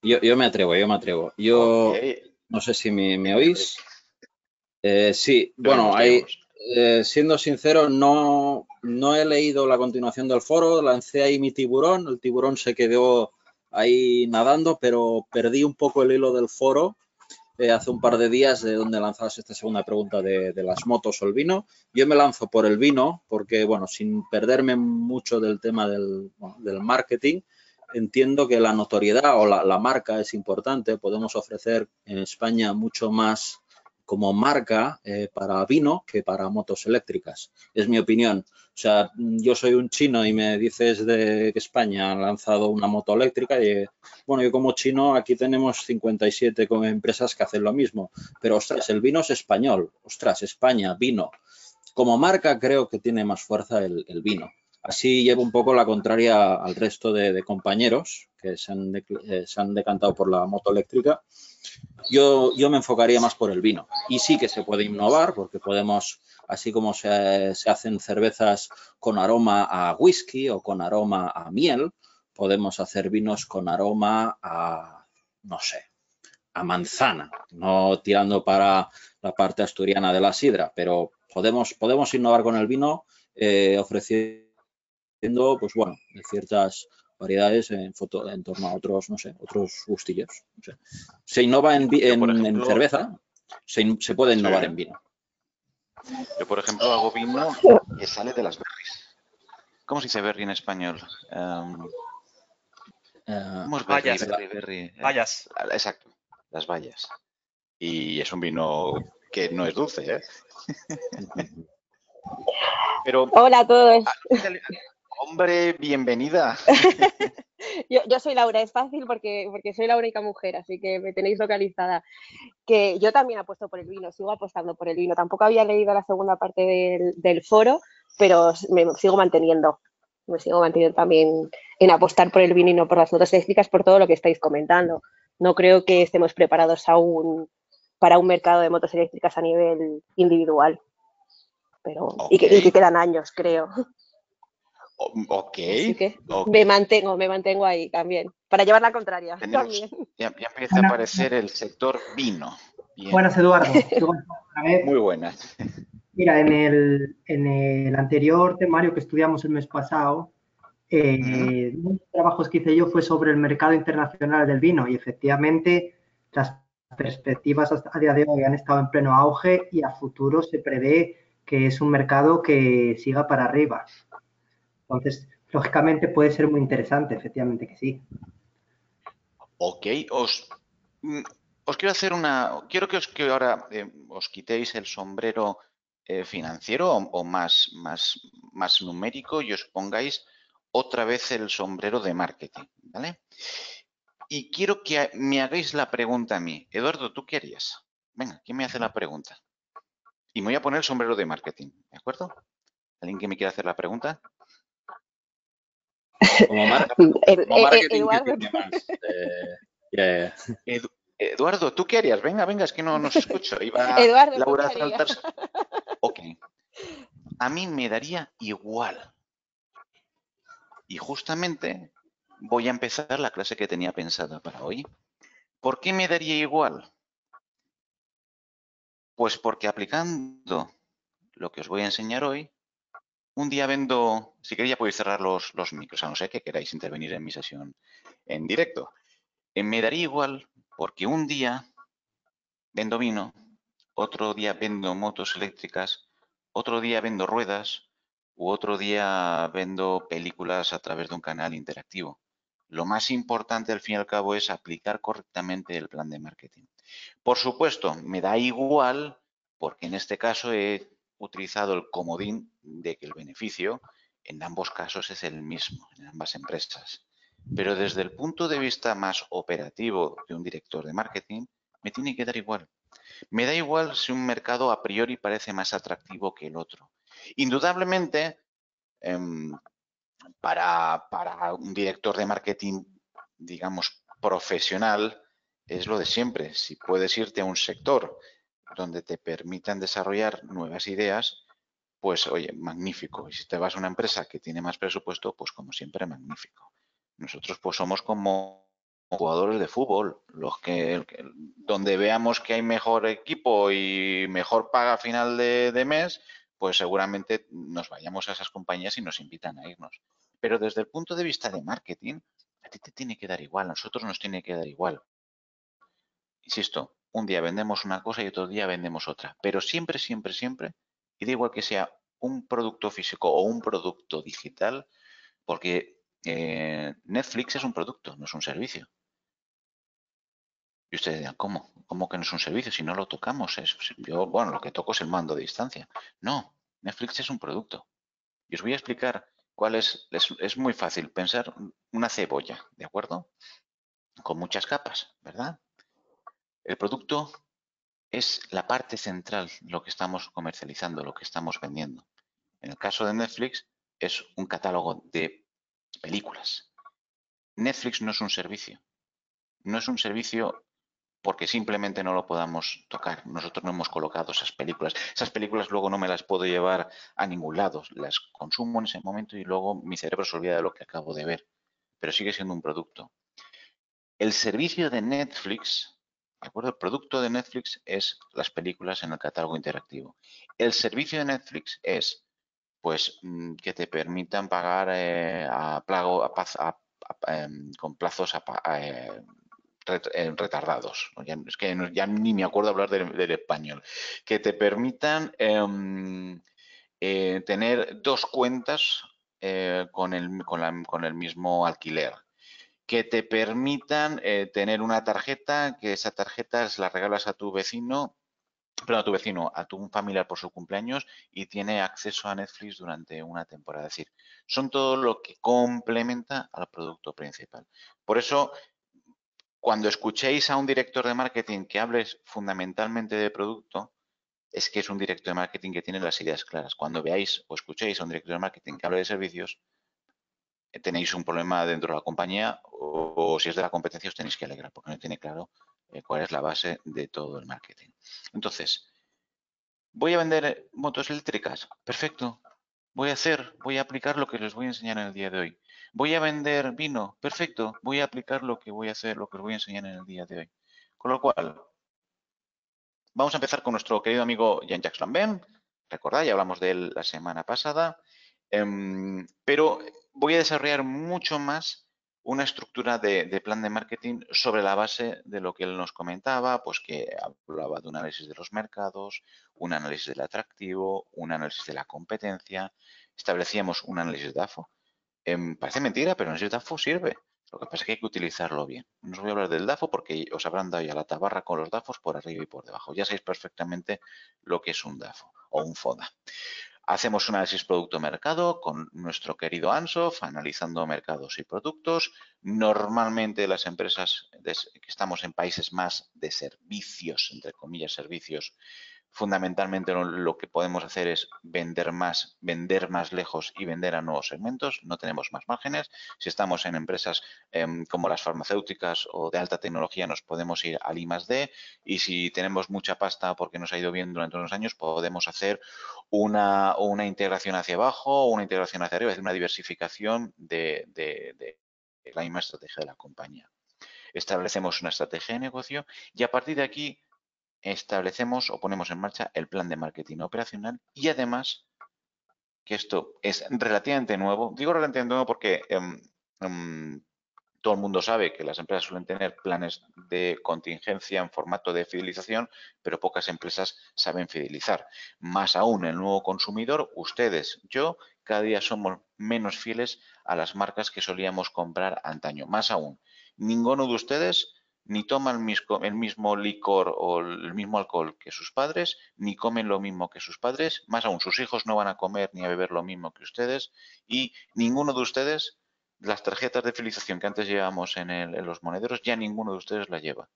Yo, yo, me atrevo, yo me atrevo. Yo no sé si me, oís. Eh, sí, bueno, hay, eh, siendo sincero, no, no he leído la continuación del foro, lancé ahí mi tiburón, el tiburón se quedó ahí nadando, pero perdí un poco el hilo del foro eh, hace un par de días de donde lanzabas esta segunda pregunta de, las motos o el vino. Yo me lanzo por el vino porque, bueno, sin perderme mucho del tema del, del marketing, entiendo que la notoriedad o la, marca es importante. Podemos ofrecer en España mucho más como marca eh, para vino que para motos eléctricas. Es mi opinión. O sea, yo soy un chino y me dices de que España ha lanzado una moto eléctrica y, bueno, yo como chino aquí tenemos 57 empresas que hacen lo mismo. Pero, ostras, el vino es español. Ostras, España, vino. Como marca creo que tiene más fuerza el vino. Así llevo un poco la contraria al resto de, compañeros que se han, eh, se han, decantado por la moto eléctrica. Yo, yo, me enfocaría más por el vino. Y sí que se puede innovar porque podemos, así como se, se hacen cervezas con aroma a whisky o con aroma a miel, podemos hacer vinos con aroma a, no sé, a manzana, no tirando para la parte asturiana de la sidra, pero podemos, podemos innovar con el vino eh, ofreciendo pues bueno, de ciertas variedades en, foto, en torno a otros, no sé, otros gustillos. Se innova en, en, cerveza, se, puede innovar en vino. Yo, por ejemplo, hago vino que sale de las berries. ¿Cómo se dice berry en español? Um, ¿Cómo es berry, eh, exacto, las bayas. Y es un vino que no es dulce, ¿eh? [laughs] Pero, Hola a todos. Hombre, bienvenida. [laughs] yo, soy Laura, es fácil porque, porque soy la única mujer, así que me tenéis localizada. Que yo también apuesto por el vino, sigo apostando por el vino. Tampoco había leído la segunda parte del, foro, pero me sigo manteniendo. Me sigo manteniendo también en apostar por el vino y no por las notas eléctricas, por todo lo que estáis comentando. No creo que estemos preparados aún para un mercado de motos eléctricas a nivel individual. Pero, y que quedan años, creo. Ok. me mantengo, me mantengo ahí también, para llevar la contraria. Ya, empieza a aparecer el sector vino. Buenas, Eduardo. [laughs] Muy buenas. Mira, en el, en el anterior temario que estudiamos el mes pasado, eh, uno de los trabajos que hice yo fue sobre el mercado internacional del vino y efectivamente las perspectivas a día de hoy han estado en pleno auge y a futuro se prevé que es un mercado que siga para arriba. Entonces, lógicamente puede ser muy interesante, efectivamente que sí. Ok, os, mm, quiero hacer una, quiero que, os, que ahora eh, os quitéis el sombrero eh, financiero o, más, más, más numérico y os pongáis otra vez el sombrero de marketing, ¿vale? Y quiero que me hagáis la pregunta a mí. Eduardo, ¿tú qué harías? Venga, ¿quién me hace la pregunta? Y me voy a poner el sombrero de marketing, ¿de acuerdo? ¿Alguien que me quiera hacer la pregunta? Como [laughs] marketing Eduardo, ¿tú qué harías? Venga, venga, es que no nos escucho. Iba [laughs] Eduardo, Laura [laughs] Ok. A mí me daría igual. Y justamente voy a empezar la clase que tenía pensada para hoy. ¿Por qué me daría igual? Pues porque aplicando lo que os voy a enseñar hoy, un día vendo, si queréis ya podéis cerrar los, los micros, a no ser que queráis intervenir en mi sesión en directo. Eh, me daría igual porque un día vendo vino, otro día vendo motos eléctricas, otro día vendo ruedas u otro día vendo películas a través de un canal interactivo. Lo más importante al fin y al cabo es aplicar correctamente el plan de marketing. Por supuesto, me da igual porque en este caso he utilizado el comodín de que el beneficio en ambos casos es el mismo, en ambas empresas. Pero desde el punto de vista más operativo de un director de marketing, me tiene que dar igual. Me da igual si un mercado a priori parece más atractivo que el otro. Indudablemente, em, para, para un director de marketing, digamos, profesional, es lo de siempre. Si puedes irte a un sector donde te permitan desarrollar nuevas ideas, pues oye, magnífico. Y si te vas a una empresa que tiene más presupuesto, pues como siempre, magnífico. Nosotros pues somos como jugadores de fútbol, los que donde veamos que hay mejor equipo y mejor paga a final de, mes, pues seguramente nos vayamos a esas compañías y nos invitan a irnos. Pero desde el punto de vista de marketing, a ti te tiene que dar igual, a nosotros nos tiene que dar igual. Insisto, un día vendemos una cosa y otro día vendemos otra, pero siempre, siempre, siempre, y da igual que sea un producto físico o un producto digital, porque eh, Netflix es un producto, no es un servicio. Y ustedes dirán, ¿cómo? ¿Cómo que no es un servicio? Si no lo tocamos, es, yo, bueno, lo que toco es el mando de distancia. No, Netflix es un producto. Y os voy a explicar cuál es, es, es muy fácil pensar una cebolla, ¿de acuerdo? Con muchas capas, ¿verdad? El producto es la parte central, lo que estamos comercializando, lo que estamos vendiendo. En el caso de Netflix, es un catálogo de películas. Netflix no es un servicio. No es un servicio porque simplemente no lo podamos tocar. Nosotros no hemos colocado esas películas. Esas películas luego no me las puedo llevar a ningún lado. Las consumo en ese momento y luego mi cerebro se olvida de lo que acabo de ver. Pero sigue siendo un producto. El servicio de Netflix, ¿de acuerdo? El producto de Netflix es las películas en el catálogo interactivo. El servicio de Netflix es, pues, mm, que te permitan pagar eh, a, plago, em, con plazos a, eh, retardados. es que ya ni me acuerdo hablar del, español. Que te permitan em, eh, tener dos cuentas eh, con, el, con, el mismo alquiler. Que te permitan tener una tarjeta, que esa tarjeta la regalas a tu vecino perdón, a tu vecino, a tu familiar por su cumpleaños y tiene acceso a Netflix durante una temporada. Es decir, son todo lo que complementa al producto principal. Por eso cuando escuchéis a un director de marketing que hable fundamentalmente de producto, es que es un director de marketing que tiene las ideas claras. Cuando veáis o escuchéis a un director de marketing que hable de servicios, eh, tenéis un problema dentro de la compañía o, si es de la competencia os tenéis que alegrar porque no tiene claro eh, cuál es la base de todo el marketing. Entonces, ¿voy a vender motos eléctricas? Perfecto. Voy a hacer, voy a aplicar lo que les voy a enseñar en el día de hoy. Voy a vender vino, perfecto, voy a aplicar lo que voy a hacer, lo que os voy a enseñar en el día de hoy. Con lo cual, vamos a empezar con nuestro querido amigo Jean-Jacques Lambert. Recordad, ya hablamos de él la semana pasada, em, pero voy a desarrollar mucho más una estructura de, plan de marketing sobre la base de lo que él nos comentaba, pues que hablaba de un análisis de los mercados, un análisis del atractivo, un análisis de la competencia, establecíamos un análisis de AFO, Em, parece mentira, pero el DAFO sirve. Lo que pasa es que hay que utilizarlo bien. No os voy a hablar del DAFO porque os habrán dado ya la tabarra con los DAFOs por arriba y por debajo. Ya sabéis perfectamente lo que es un DAFO o un FODA. Hacemos un análisis producto-mercado con nuestro querido Ansof, analizando mercados y productos. Normalmente las empresas que estamos en países más de servicios, entre comillas servicios, Fundamentalmente lo, que podemos hacer es vender más, vender más lejos y vender a nuevos segmentos. No tenemos más márgenes. Si estamos en empresas em, como las farmacéuticas o de alta tecnología, nos podemos ir al I más D. Y si tenemos mucha pasta porque nos ha ido bien durante unos años, podemos hacer una, una integración hacia abajo una integración hacia arriba, es decir, una diversificación de, de la misma estrategia de la compañía. Establecemos una estrategia de negocio y a partir de aquí establecemos o ponemos en marcha el plan de marketing operacional y además que esto es relativamente nuevo. Digo relativamente nuevo porque em, em, todo el mundo sabe que las empresas suelen tener planes de contingencia en formato de fidelización, pero pocas empresas saben fidelizar. Más aún, el nuevo consumidor, ustedes, yo, cada día somos menos fieles a las marcas que solíamos comprar antaño. Más aún, ninguno de ustedes ni toma el mismo, licor o el mismo alcohol que sus padres, ni comen lo mismo que sus padres, más aún sus hijos no van a comer ni a beber lo mismo que ustedes y ninguno de ustedes, las tarjetas de fidelización que antes llevábamos en, en los monederos, ya ninguno de ustedes la lleva.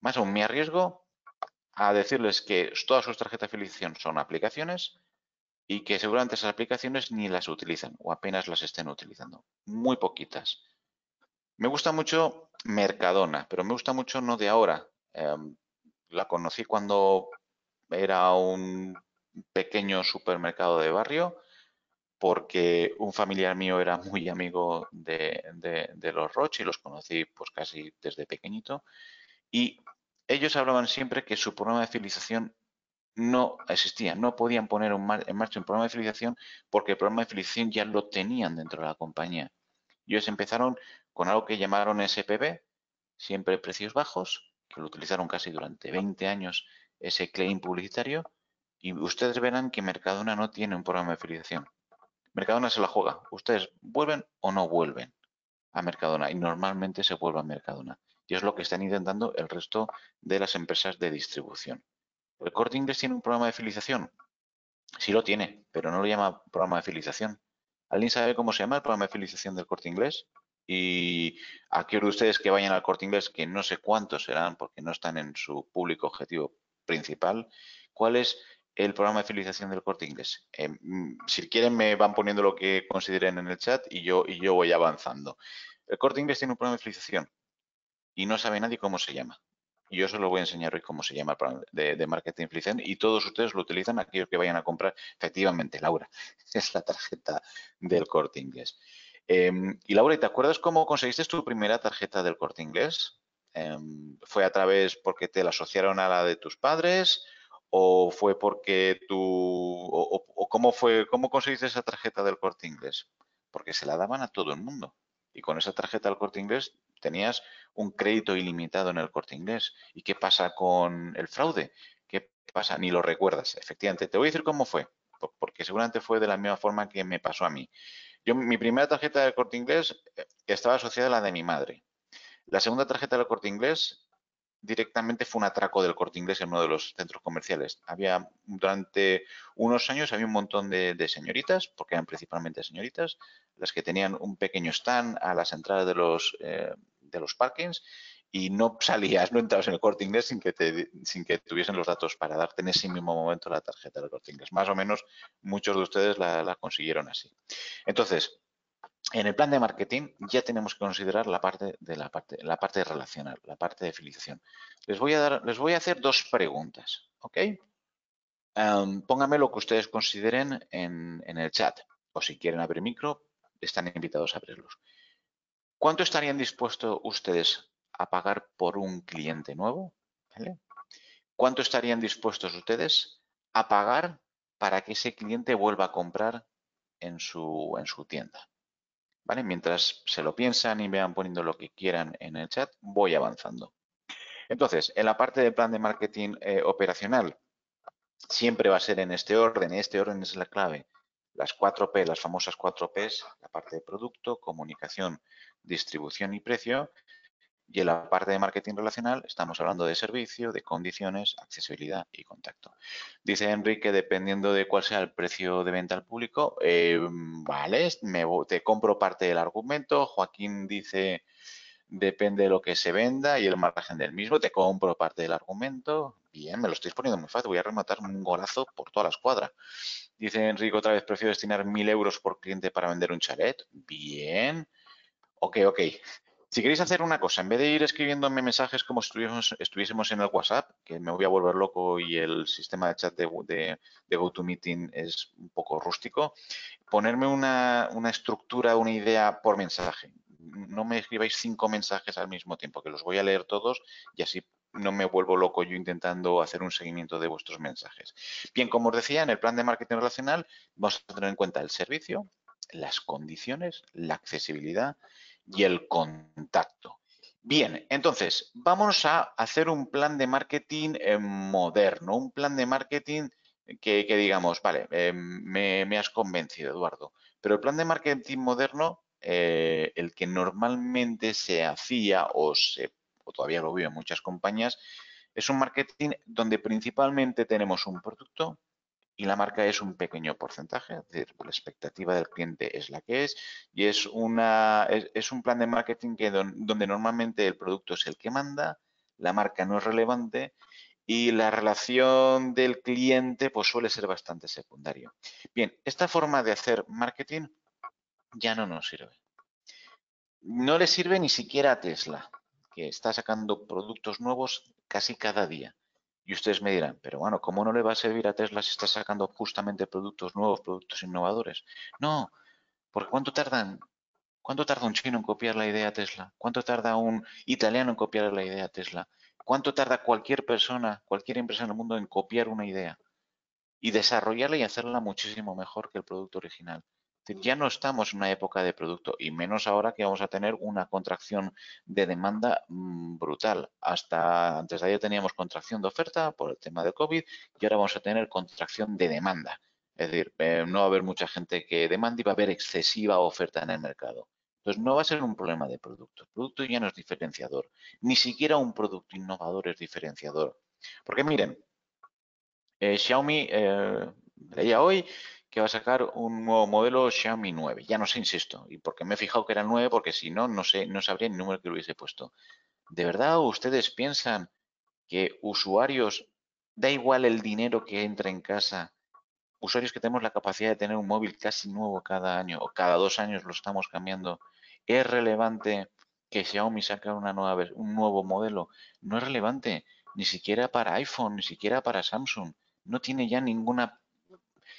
Más aún, me arriesgo a decirles que todas sus tarjetas de fidelización son aplicaciones y que seguramente esas aplicaciones ni las utilizan o apenas las estén utilizando. Muy poquitas. Me gusta mucho Mercadona, pero me gusta mucho no de ahora. Em, la conocí cuando era un pequeño supermercado de barrio porque un familiar mío era muy amigo de, los Roche y los conocí pues casi desde pequeñito y ellos hablaban siempre que su programa de fidelización no existía, no podían poner en marcha un programa de fidelización porque el programa de fidelización ya lo tenían dentro de la compañía. Ellos empezaron con algo que llamaron SPB, siempre precios bajos, que lo utilizaron casi durante 20 años ese claim publicitario, y ustedes verán que Mercadona no tiene un programa de fidelización. Mercadona se la juega. Ustedes vuelven o no vuelven a Mercadona y normalmente se vuelve a Mercadona. Y es lo que están intentando el resto de las empresas de distribución. ¿El Corte Inglés tiene un programa de fidelización? Sí lo tiene, pero no lo llama programa de fidelización. ¿Alguien sabe cómo se llama el programa de fidelización del Corte Inglés? Y de ustedes que vayan al corte inglés, que no sé cuántos serán porque no están en su público objetivo principal, ¿cuál es el programa de fidelización del corte inglés? Eh, mm, si quieren me van poniendo lo que consideren en el chat y yo, y yo voy avanzando. El corte inglés tiene un programa de fidelización y no sabe nadie cómo se llama. Yo solo voy a enseñar hoy cómo se llama el programa de, de marketing y todos ustedes lo utilizan, aquellos que vayan a comprar. Efectivamente, Laura, [laughs] es la tarjeta del corte inglés. Em, y Laura, ¿te acuerdas cómo conseguiste tu primera tarjeta del corte inglés? Em, ¿Fue a través porque te la asociaron a la de tus padres? ¿O fue porque tú, o, cómo fue, cómo conseguiste esa tarjeta del corte inglés? Porque se la daban a todo el mundo. Y con esa tarjeta del corte inglés tenías un crédito ilimitado en el corte inglés. ¿Y qué pasa con el fraude? ¿Qué pasa? Ni lo recuerdas. Efectivamente, te voy a decir cómo fue, porque seguramente fue de la misma forma que me pasó a mí. Yo, mi primera tarjeta de corte inglés eh, estaba asociada a la de mi madre. La segunda tarjeta del corte inglés directamente fue un atraco del corte inglés en uno de los centros comerciales. Había, durante unos años, había un montón de, señoritas, porque eran principalmente señoritas, las que tenían un pequeño stand a las entradas de los, eh, de los parkings y no salías, no entrabas en el corte inglés sin que, te, sin que tuviesen los datos para darte en ese mismo momento la tarjeta del corte inglés. Más o menos muchos de ustedes la, consiguieron así. Entonces, en el plan de marketing ya tenemos que considerar la parte de la parte, la parte relacional, la parte de fidelización. Les voy a dar, les voy a hacer dos preguntas, ¿ok? Um, pónganme lo que ustedes consideren en, en el chat o si quieren abrir micro, están invitados a abrirlos. ¿Cuánto estarían dispuestos ustedes a pagar por un cliente nuevo? ¿Cuánto estarían dispuestos ustedes a pagar para que ese cliente vuelva a comprar en su, en su tienda? ¿Vale? Mientras se lo piensan y me van poniendo lo que quieran en el chat, voy avanzando. Entonces, en la parte del plan de marketing eh, operacional, siempre va a ser en este orden, este orden es la clave. Las 4P, las famosas 4Ps, la parte de producto, comunicación, distribución y precio, y en la parte de marketing relacional estamos hablando de servicio, de condiciones, accesibilidad y contacto. Dice Enrique, dependiendo de cuál sea el precio de venta al público, eh, vale, me, te compro parte del argumento. Joaquín dice, depende de lo que se venda y el margen del mismo, te compro parte del argumento. Bien, me lo estáis poniendo muy fácil, voy a rematar un golazo por toda la escuadra. Dice Enrique otra vez, prefiero destinar mil euros por cliente para vender un chalet. Bien. Ok, ok. Si queréis hacer una cosa, en vez de ir escribiéndome mensajes como si estuviésemos, en el WhatsApp, que me voy a volver loco y el sistema de chat de, GoToMeeting es un poco rústico, ponerme una, estructura, una idea por mensaje. No me escribáis cinco mensajes al mismo tiempo, que los voy a leer todos y así no me vuelvo loco yo intentando hacer un seguimiento de vuestros mensajes. Bien, como os decía, en el plan de marketing relacional vamos a tener en cuenta el servicio, las condiciones, la accesibilidad y el contacto. Bien, entonces, vamos a hacer un plan de marketing eh, moderno, un plan de marketing que, digamos, vale, eh, me, has convencido, Eduardo, pero el plan de marketing moderno, eh, el que normalmente se hacía o, se, o todavía lo veo en muchas compañías, es un marketing donde principalmente tenemos un producto, y la marca es un pequeño porcentaje, es decir, la expectativa del cliente es la que es y es, una, es, un plan de marketing que donde normalmente el producto es el que manda, la marca no es relevante y la relación del cliente pues suele ser bastante secundario. Bien, esta forma de hacer marketing ya no nos sirve. No le sirve ni siquiera a Tesla, que está sacando productos nuevos casi cada día. Y ustedes me dirán, pero bueno, ¿cómo no le va a servir a Tesla si está sacando justamente productos nuevos, productos innovadores? No, porque ¿cuánto tardan? ¿Cuánto tarda un chino en copiar la idea Tesla? ¿Cuánto tarda un italiano en copiar la idea Tesla? ¿Cuánto tarda cualquier persona, cualquier empresa en el mundo en copiar una idea y desarrollarla y hacerla muchísimo mejor que el producto original? Ya no estamos en una época de producto y menos ahora que vamos a tener una contracción de demanda mm, brutal. Hasta antes de ayer teníamos contracción de oferta por el tema del COVID y ahora vamos a tener contracción de demanda. Es decir, eh, no va a haber mucha gente que demande y va a haber excesiva oferta en el mercado. Entonces, no va a ser un problema de producto. El producto ya no es diferenciador. Ni siquiera un producto innovador es diferenciador. Porque miren, eh, Xiaomi, eh, leía hoy que va a sacar un nuevo modelo Xiaomi 9. Ya no sé, insisto, y porque me he fijado que era el 9, porque si no, no sé, no sabría el número que lo hubiese puesto. ¿De verdad ustedes piensan que usuarios, da igual el dinero que entra en casa, usuarios que tenemos la capacidad de tener un móvil casi nuevo cada año o cada dos años lo estamos cambiando, es relevante que Xiaomi saque una nueva, un nuevo modelo? No es relevante, ni siquiera para iPhone, ni siquiera para Samsung. No tiene ya ninguna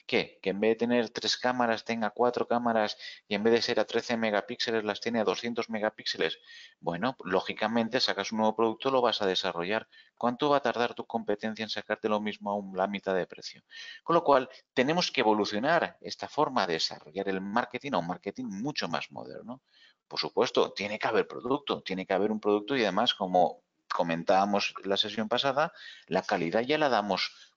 ¿Qué? Que en vez de tener tres cámaras tenga cuatro cámaras y en vez de ser a 13 megapíxeles las tiene a 200 megapíxeles. Bueno, lógicamente sacas un nuevo producto, lo vas a desarrollar. ¿Cuánto va a tardar tu competencia en sacarte lo mismo a la mitad de precio? Con lo cual, tenemos que evolucionar esta forma de desarrollar el marketing a un marketing mucho más moderno. Por supuesto, tiene que haber producto, tiene que haber un producto y además, como comentábamos la sesión pasada, la calidad ya la damos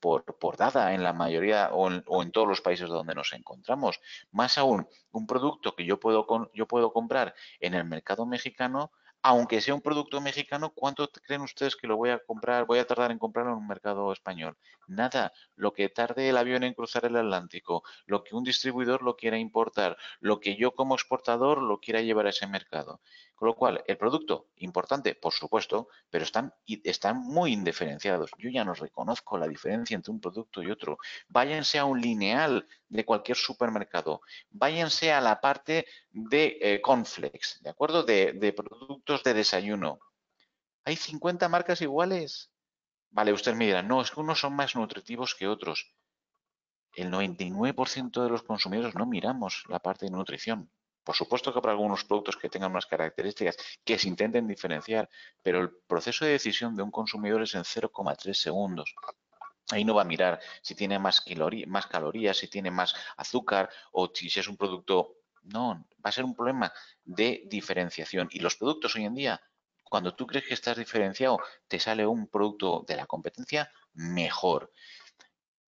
por, por, dada en la mayoría o en, todos los países donde nos encontramos. Más aún, un producto que yo puedo, yo puedo comprar en el mercado mexicano aunque sea un producto mexicano, ¿cuánto creen ustedes que lo voy a comprar, voy a tardar en comprarlo en un mercado español? Nada. Lo que tarde el avión en cruzar el Atlántico, lo que un distribuidor lo quiera importar, lo que yo como exportador lo quiera llevar a ese mercado. Con lo cual, el producto, importante, por supuesto, pero están, están muy indiferenciados. Yo ya no reconozco la diferencia entre un producto y otro. Váyanse a un lineal de cualquier supermercado. Váyanse a la parte de eh, Conflex, ¿de acuerdo? De, de productos de desayuno. Hay 50 marcas iguales. Vale, usted me dirá, no, es que unos son más nutritivos que otros. El 99% de los consumidores no miramos la parte de nutrición. Por supuesto que habrá algunos productos que tengan unas características que se intenten diferenciar, pero el proceso de decisión de un consumidor es en 0,3 segundos. Ahí no va a mirar si tiene más, calorías, si tiene más azúcar o si es un producto no, va a ser un problema de diferenciación. Y los productos hoy en día, cuando tú crees que estás diferenciado, te sale un producto de la competencia mejor.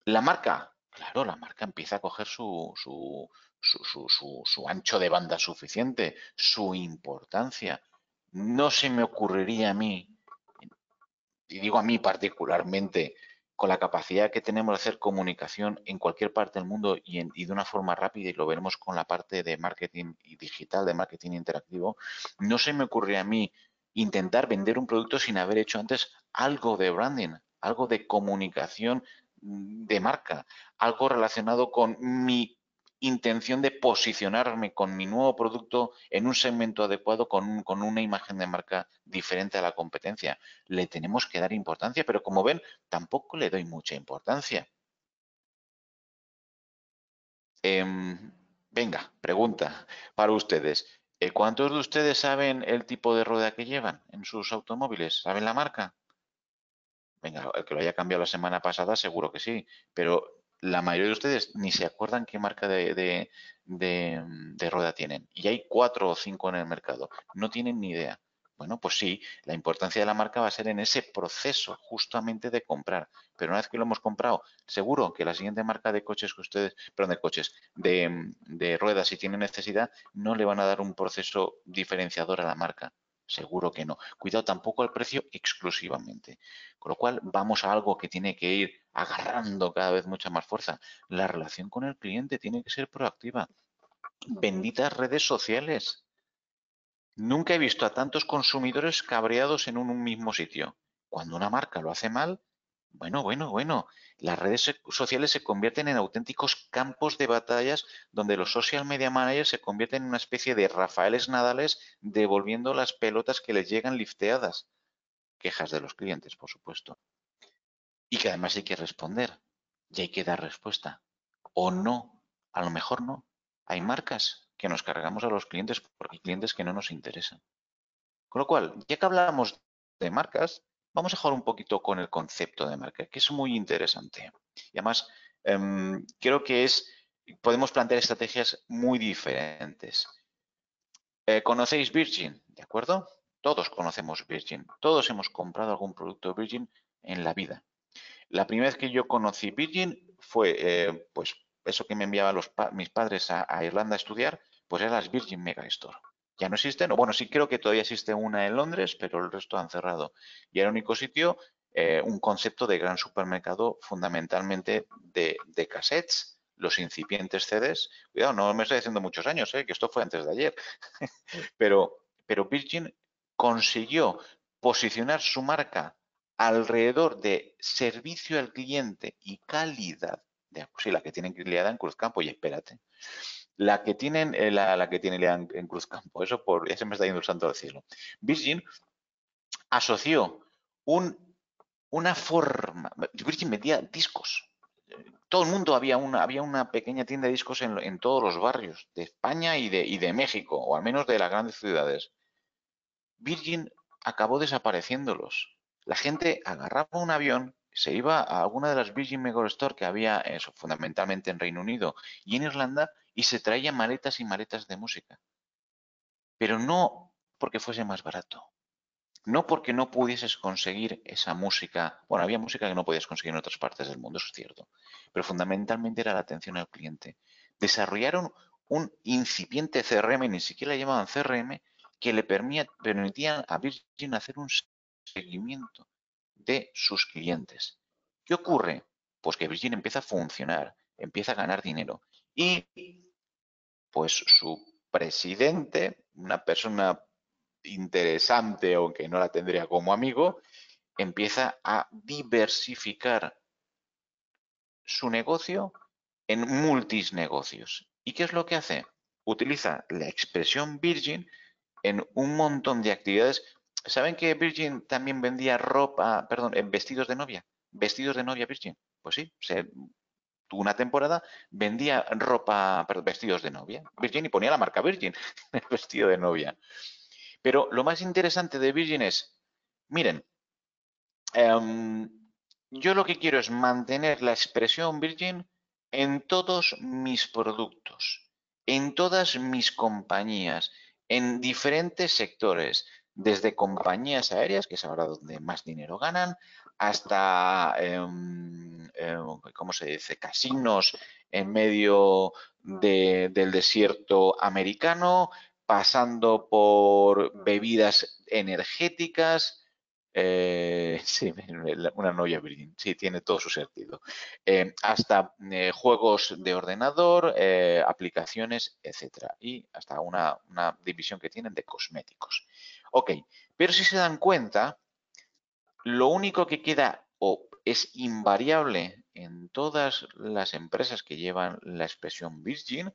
La marca, claro, la marca empieza a coger su, su, su ancho de banda suficiente, su importancia. No se me ocurriría a mí, y digo a mí particularmente, con la capacidad que tenemos de hacer comunicación en cualquier parte del mundo y, de una forma rápida, y lo veremos con la parte de marketing digital, de marketing interactivo, no se me ocurre a mí intentar vender un producto sin haber hecho antes algo de branding, algo de comunicación de marca, algo relacionado con mi intención de posicionarme con mi nuevo producto en un segmento adecuado con, con, una imagen de marca diferente a la competencia. Le tenemos que dar importancia, pero como ven, tampoco le doy mucha importancia. Em, venga, pregunta para ustedes. Eh, ¿Cuántos de ustedes saben el tipo de rueda que llevan en sus automóviles? ¿Saben la marca? Venga, el que lo haya cambiado la semana pasada, seguro que sí, pero la mayoría de ustedes ni se acuerdan qué marca de, de, rueda tienen. Y hay cuatro o cinco en el mercado. No tienen ni idea. Bueno, pues sí, la importancia de la marca va a ser en ese proceso justamente de comprar. Pero una vez que lo hemos comprado, seguro que la siguiente marca de coches que ustedes, perdón, de coches, de, de ruedas, si tienen necesidad, no le van a dar un proceso diferenciador a la marca. Seguro que no. Cuidado tampoco al precio exclusivamente. Con lo cual vamos a algo que tiene que ir agarrando cada vez mucha más fuerza. La relación con el cliente tiene que ser proactiva. Benditas redes sociales. Nunca he visto a tantos consumidores cabreados en un mismo sitio. Cuando una marca lo hace mal, bueno, bueno, bueno. Las redes sociales se convierten en auténticos campos de batallas donde los social media managers se convierten en una especie de Rafaeles Nadales devolviendo las pelotas que les llegan lifteadas. Quejas de los clientes, por supuesto. Y que además hay que responder. Y hay que dar respuesta. O no. A lo mejor no. Hay marcas que nos cargamos a los clientes porque hay clientes que no nos interesan. Con lo cual, ya que hablamos de marcas, Vamos a jugar un poquito con el concepto de marca, que es muy interesante. Y además, em, creo que es, podemos plantear estrategias muy diferentes. Eh, ¿Conocéis Virgin? ¿De acuerdo? Todos conocemos Virgin. Todos hemos comprado algún producto Virgin en la vida. La primera vez que yo conocí Virgin fue, eh, pues, eso que me enviaban mis padres a, Irlanda a estudiar, pues era las Virgin Mega Store ya no existen, o bueno, sí creo que todavía existe una en Londres, pero el resto han cerrado. Y el único sitio, eh, un concepto de gran supermercado fundamentalmente de, cassettes, los incipientes CDs. Cuidado, no me estoy diciendo muchos años, eh, que esto fue antes de ayer. [laughs] pero, pero Virgin consiguió posicionar su marca alrededor de servicio al cliente y calidad. De, sí, la que tienen liada en Cruzcampo, y espérate. La que tienen, eh, la, que tiene en, en Cruzcampo, eso por, ya se me está yendo el al cielo. Virgin asoció un, una forma, Virgin metía discos. Todo el mundo había una, había una pequeña tienda de discos en, todos los barrios de España y de, y de México, o al menos de las grandes ciudades. Virgin acabó desapareciéndolos. La gente agarraba un avión, se iba a alguna de las Virgin Megastore que había eso, fundamentalmente en Reino Unido y en Irlanda y se traía maletas y maletas de música. Pero no porque fuese más barato. No porque no pudieses conseguir esa música. Bueno, había música que no podías conseguir en otras partes del mundo, eso es cierto. Pero fundamentalmente era la atención al cliente. Desarrollaron un incipiente CRM, ni siquiera le llamaban CRM, que le permitían a Virgin hacer un seguimiento de sus clientes. ¿Qué ocurre? Pues que Virgin empieza a funcionar, empieza a ganar dinero y pues su presidente, una persona interesante, aunque no la tendría como amigo, empieza a diversificar su negocio en multisnegocios. ¿Y qué es lo que hace? Utiliza la expresión Virgin en un montón de actividades. ¿Saben que Virgin también vendía ropa, perdón, vestidos de novia? Vestidos de novia Virgin. Pues sí, se una temporada vendía ropa, perdón, vestidos de novia. Virgin y ponía la marca Virgin en [laughs] el vestido de novia. Pero lo más interesante de Virgin es, miren, em, yo lo que quiero es mantener la expresión Virgin en todos mis productos, en todas mis compañías, en diferentes sectores, desde compañías aéreas, que es ahora donde más dinero ganan, hasta, em, em, ¿cómo se dice?, casinos en medio del desierto americano, pasando por bebidas energéticas. Eh, [laughs] sí, una novia Virgin, sí, tiene todo su sentido. Em, hasta eh, juegos de ordenador, eh, aplicaciones, etcétera. Y hasta una, una división que tienen de cosméticos. Ok, pero si se dan cuenta, lo único que queda o es invariable en todas las empresas que llevan la expresión Virgin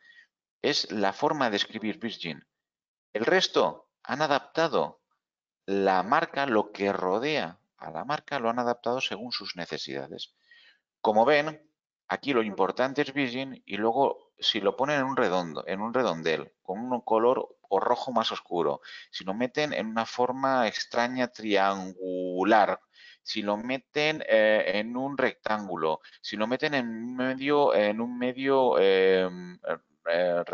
es la forma de escribir Virgin. El resto han adaptado la marca, lo que rodea a la marca, lo han adaptado según sus necesidades. Como ven, aquí lo importante es Virgin y luego si lo ponen en un redondo, en un redondel, con un color o rojo más oscuro, si lo meten en una forma extraña triangular, si lo meten eh, en un rectángulo, si lo meten en un medio, en un medio em, eh,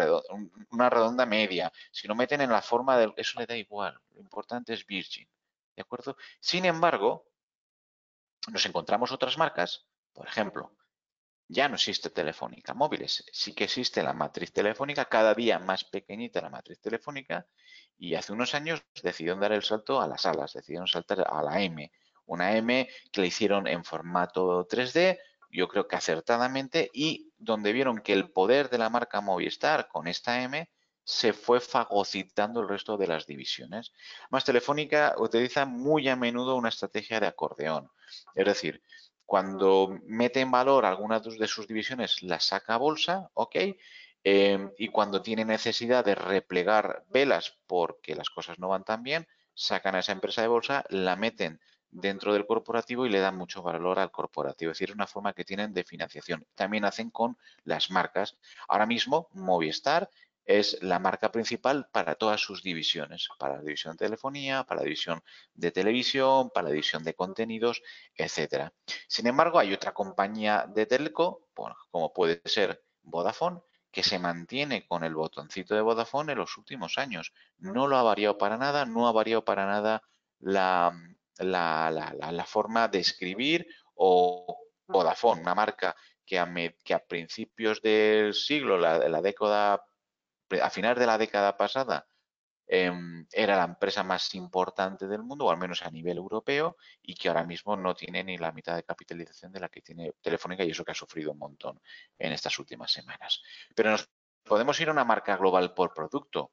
una redonda media, si lo meten en la forma del... Eso le da igual, lo importante es Virgin, ¿de acuerdo? Sin embargo, nos encontramos otras marcas, por ejemplo, ya no existe Telefónica Móviles, sí que existe la matriz telefónica, cada día más pequeñita la matriz telefónica, y hace unos años decidieron dar el salto a las alas, decidieron saltar a la M, una M que la hicieron en formato 3D, yo creo que acertadamente, y donde vieron que el poder de la marca Movistar con esta M se fue fagocitando el resto de las divisiones. Más Telefónica utiliza muy a menudo una estrategia de acordeón, es decir, cuando mete en valor alguna de sus divisiones, la saca a bolsa, ¿ok? Em, y cuando tiene necesidad de replegar velas porque las cosas no van tan bien, sacan a esa empresa de bolsa, la meten dentro del corporativo y le dan mucho valor al corporativo. Es decir, es una forma que tienen de financiación. También hacen con las marcas. Ahora mismo, Movistar es la marca principal para todas sus divisiones, para la división de telefonía, para la división de televisión, para la división de contenidos, etcétera. Sin embargo, hay otra compañía de telco, como puede ser Vodafone, que se mantiene con el botoncito de Vodafone en los últimos años. No lo ha variado para nada, no ha variado para nada la, la, forma de escribir o Vodafone, una marca que a, que a principios del siglo, la, la década a finales de la década pasada em, era la empresa más importante del mundo, o al menos a nivel europeo, y que ahora mismo no tiene ni la mitad de capitalización de la que tiene Telefónica y eso que ha sufrido un montón en estas últimas semanas. Pero nos podemos ir a una marca global por producto.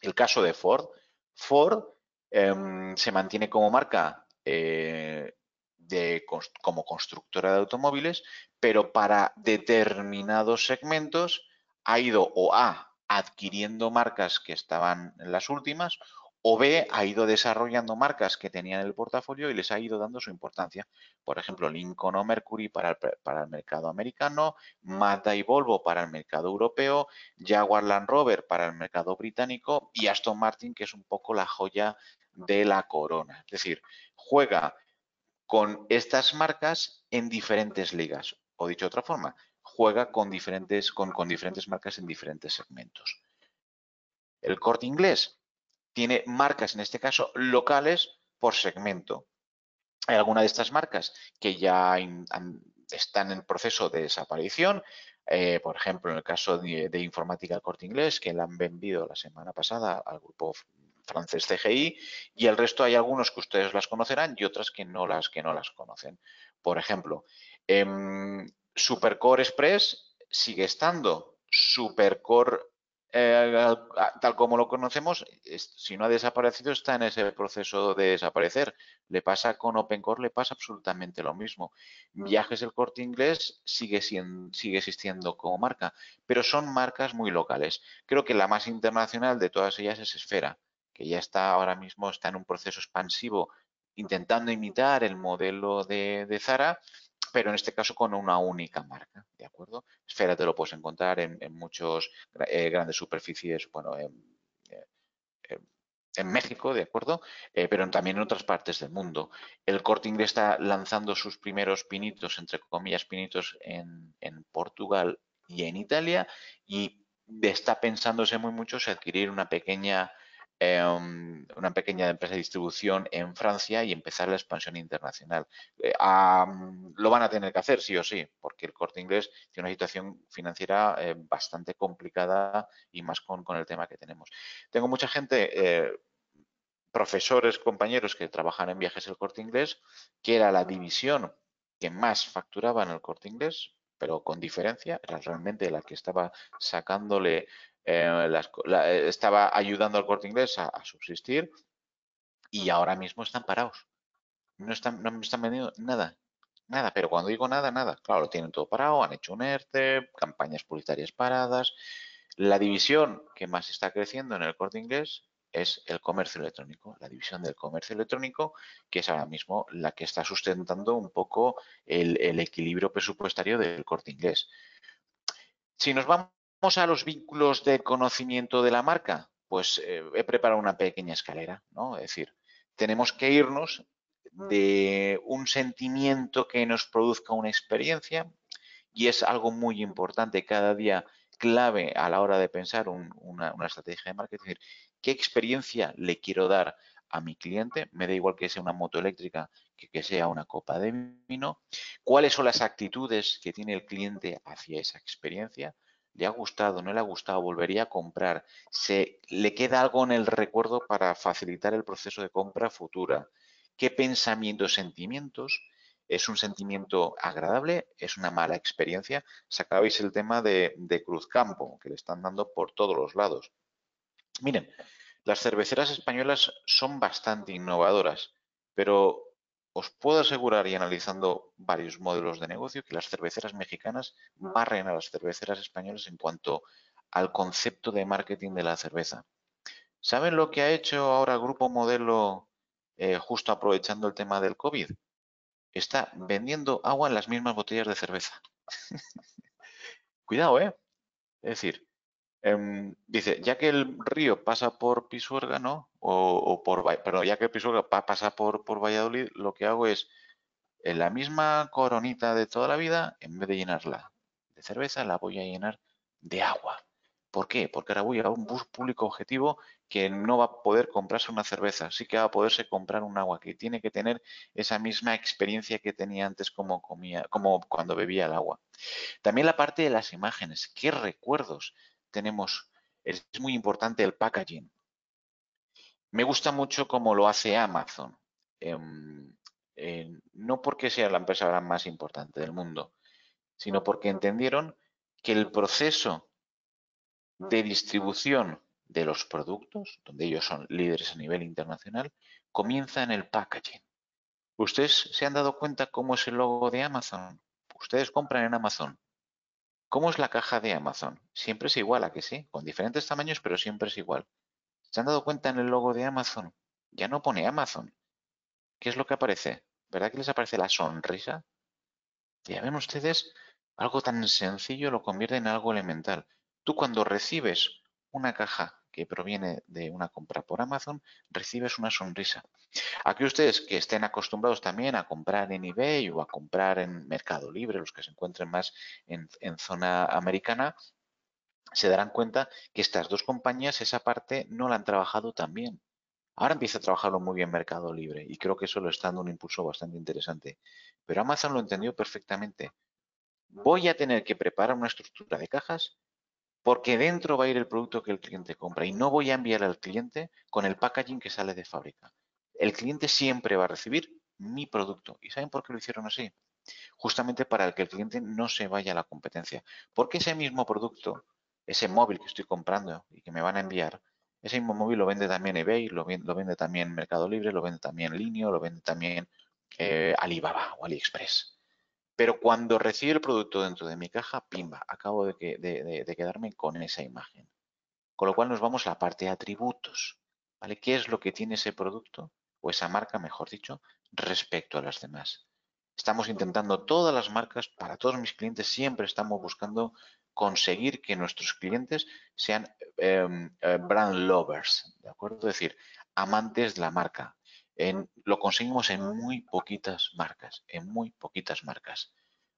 El caso de Ford. Ford em, se mantiene como marca eh, de, como constructora de automóviles, pero para determinados segmentos ha ido o ha adquiriendo marcas que estaban en las últimas o B, ha ido desarrollando marcas que tenían el portafolio y les ha ido dando su importancia. Por ejemplo, Lincoln o Mercury para el, para el mercado americano, Mazda y Volvo para el mercado europeo, Jaguar Land Rover para el mercado británico y Aston Martin, que es un poco la joya de la corona. Es decir, juega con estas marcas en diferentes ligas. O dicho de otra forma, juega con diferentes, con, con diferentes marcas en diferentes segmentos. El corte inglés tiene marcas, en este caso, locales por segmento. Hay algunas de estas marcas que ya están en proceso de desaparición. Eh, por ejemplo, en el caso de, informática del corte inglés, que la han vendido la semana pasada al grupo francés CGI y el resto hay algunos que ustedes las conocerán y otras que no las que no las conocen. Por ejemplo, em, Supercore Express sigue estando. Supercore, eh, tal como lo conocemos, si no ha desaparecido, está en ese proceso de desaparecer. Le pasa con OpenCore, le pasa absolutamente lo mismo. Viajes del corte inglés sigue, sigue existiendo como marca, pero son marcas muy locales. Creo que la más internacional de todas ellas es Esfera, que ya está ahora mismo está en un proceso expansivo intentando imitar el modelo de, de Zara pero en este caso con una única marca, ¿de acuerdo? Esfera te lo puedes encontrar en, muchos eh, grandes superficies, bueno, en, México, ¿de acuerdo? Eh, pero también en otras partes del mundo. El Corte Inglés está lanzando sus primeros pinitos, entre comillas, pinitos en, en Portugal y en Italia y está pensándose muy mucho si adquirir una pequeña Em, una pequeña empresa de distribución en Francia y empezar la expansión internacional. Eh, lo van a tener que hacer sí o sí, porque el corte inglés tiene una situación financiera eh, bastante complicada y más con, el tema que tenemos. Tengo mucha gente, eh, profesores, compañeros que trabajan en viajes el corte inglés, que era la división que más facturaba en el corte inglés, pero con diferencia, era realmente la que estaba sacándole eh, eh, estaba ayudando al corte inglés a, subsistir y ahora mismo están parados. No están, no están vendiendo nada, nada, pero cuando digo nada, nada, claro, lo tienen todo parado, han hecho un ERTE, campañas publicitarias paradas. La división que más está creciendo en el corte inglés es el comercio electrónico, la división del comercio electrónico, que es ahora mismo la que está sustentando un poco el, el equilibrio presupuestario del corte inglés. Si nos vamos a los vínculos de conocimiento de la marca, pues eh, he preparado una pequeña escalera, ¿no? Es decir, tenemos que irnos de un sentimiento que nos produzca una experiencia y es algo muy importante cada día clave a la hora de pensar una, estrategia de marketing. Es decir, ¿qué experiencia le quiero dar a mi cliente? Me da igual que sea una moto eléctrica que, que sea una copa de vino. ¿Cuáles son las actitudes que tiene el cliente hacia esa experiencia? ¿Le ha gustado? ¿No le ha gustado? ¿Volvería a comprar? ¿Se le queda algo en el recuerdo para facilitar el proceso de compra futura? ¿Qué pensamientos, sentimientos? ¿Es un sentimiento agradable? ¿Es una mala experiencia? Sacabais el tema de, de Cruzcampo, que le están dando por todos los lados. Miren, las cerveceras españolas son bastante innovadoras, pero os puedo asegurar, y analizando varios modelos de negocio, que las cerveceras mexicanas barren a las cerveceras españolas en cuanto al concepto de marketing de la cerveza. ¿Saben lo que ha hecho ahora Grupo Modelo eh, justo aprovechando el tema del COVID? Está vendiendo agua en las mismas botellas de cerveza. [laughs] Cuidado, ¿eh? Es decir, Em, dice, ya que el río pasa por Pisuerga, ¿no? O, por, pero ya que Pisuerga pasa por, por Valladolid, lo que hago es, en la misma coronita de toda la vida, en vez de llenarla de cerveza, la voy a llenar de agua. ¿Por qué? Porque ahora voy a un bus público objetivo que no va a poder comprarse una cerveza, sí que va a poderse comprar un agua, que tiene que tener esa misma experiencia que tenía antes como comía, como cuando bebía el agua. También la parte de las imágenes, qué recuerdos tenemos, es muy importante el packaging. Me gusta mucho cómo lo hace Amazon. Em, no porque sea la empresa más importante del mundo, sino porque entendieron que el proceso de distribución de los productos, donde ellos son líderes a nivel internacional, comienza en el packaging. ¿Ustedes se han dado cuenta cómo es el logo de Amazon? Ustedes compran en Amazon. ¿Cómo es la caja de Amazon? Siempre es igual, ¿a que sí? Con diferentes tamaños, pero siempre es igual. ¿Se han dado cuenta en el logo de Amazon? Ya no pone Amazon. ¿Qué es lo que aparece? ¿Verdad que les aparece la sonrisa? Ya ven ustedes, algo tan sencillo lo convierte en algo elemental. Tú cuando recibes una caja que proviene de una compra por Amazon, recibes una sonrisa. Aquí ustedes que estén acostumbrados también a comprar en eBay o a comprar en Mercado Libre, los que se encuentren más en, zona americana, se darán cuenta que estas dos compañías esa parte no la han trabajado tan bien. Ahora empieza a trabajarlo muy bien Mercado Libre y creo que eso lo está dando un impulso bastante interesante. Pero Amazon lo entendió perfectamente. Voy a tener que preparar una estructura de cajas porque dentro va a ir el producto que el cliente compra y no voy a enviar al cliente con el packaging que sale de fábrica. El cliente siempre va a recibir mi producto. ¿Y saben por qué lo hicieron así? Justamente para que el cliente no se vaya a la competencia. Porque ese mismo producto, ese móvil que estoy comprando y que me van a enviar, ese mismo móvil lo vende también eBay, lo vende, también Mercado Libre, lo vende también Linio, lo vende también eh, Alibaba o AliExpress. Pero cuando recibe el producto dentro de mi caja, pimba, acabo de, quedarme con esa imagen. Con lo cual nos vamos a la parte de atributos. ¿Vale? ¿Qué es lo que tiene ese producto o esa marca, mejor dicho, respecto a las demás? Estamos intentando todas las marcas, para todos mis clientes, siempre estamos buscando conseguir que nuestros clientes sean em, eh, brand lovers, ¿de acuerdo? Es decir, amantes de la marca, lo conseguimos en muy poquitas marcas, en muy poquitas marcas.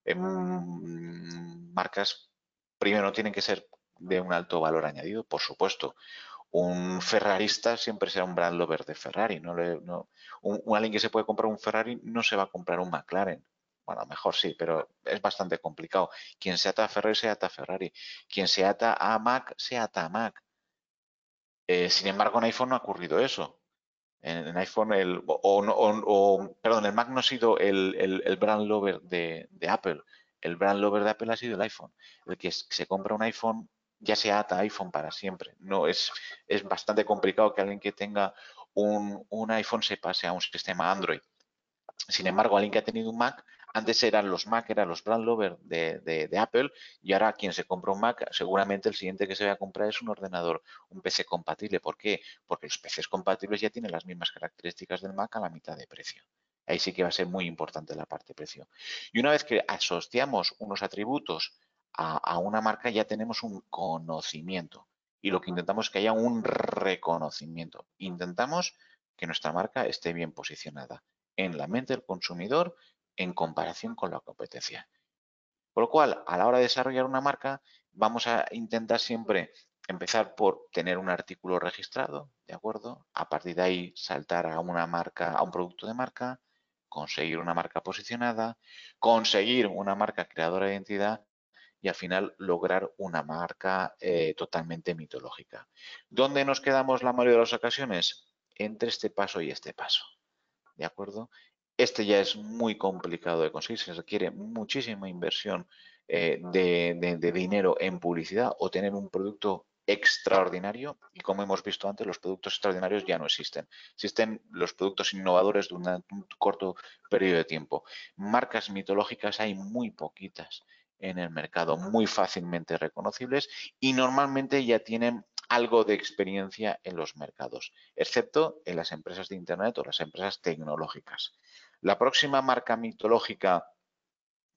En marcas, primero, tienen que ser de un alto valor añadido, por supuesto. Un ferrarista siempre será un brand lover de Ferrari. No, un, alguien que se puede comprar un Ferrari no se va a comprar un McLaren. Bueno, mejor sí, pero es bastante complicado. Quien se ata a Ferrari, se ata a Ferrari. Quien se ata a Mac, se ata a Mac. Eh, sin embargo, en iPhone no ha ocurrido eso en, iPhone, el, o, perdón, el Mac no ha sido el, brand lover de, Apple. El brand lover de Apple ha sido el iPhone. El que se compra un iPhone ya se ata iPhone para siempre. No es, es bastante complicado que alguien que tenga un, un iPhone se pase a un sistema Android. Sin embargo, alguien que ha tenido un Mac antes eran los Mac, eran los brand lovers de, Apple y ahora quien se compra un Mac, seguramente el siguiente que se va a comprar es un ordenador, un PC compatible. ¿Por qué? Porque los PCs compatibles ya tienen las mismas características del Mac a la mitad de precio. Ahí sí que va a ser muy importante la parte de precio. Y una vez que asociamos unos atributos a, a una marca, ya tenemos un conocimiento. Y lo que intentamos es que haya un reconocimiento. Intentamos que nuestra marca esté bien posicionada. en la mente del consumidor en comparación con la competencia. Por lo cual, a la hora de desarrollar una marca, vamos a intentar siempre empezar por tener un artículo registrado, ¿de acuerdo? A partir de ahí saltar a una marca, a un producto de marca, conseguir una marca posicionada, conseguir una marca creadora de identidad y al final lograr una marca eh, totalmente mitológica. ¿Dónde nos quedamos la mayoría de las ocasiones? Entre este paso y este paso. ¿De acuerdo? Este ya es muy complicado de conseguir, se requiere muchísima inversión eh, de, dinero en publicidad o tener un producto extraordinario y como hemos visto antes, los productos extraordinarios ya no existen. Existen los productos innovadores de un corto periodo de tiempo. Marcas mitológicas hay muy poquitas en el mercado, muy fácilmente reconocibles y normalmente ya tienen algo de experiencia en los mercados, excepto en las empresas de Internet o las empresas tecnológicas. La próxima marca mitológica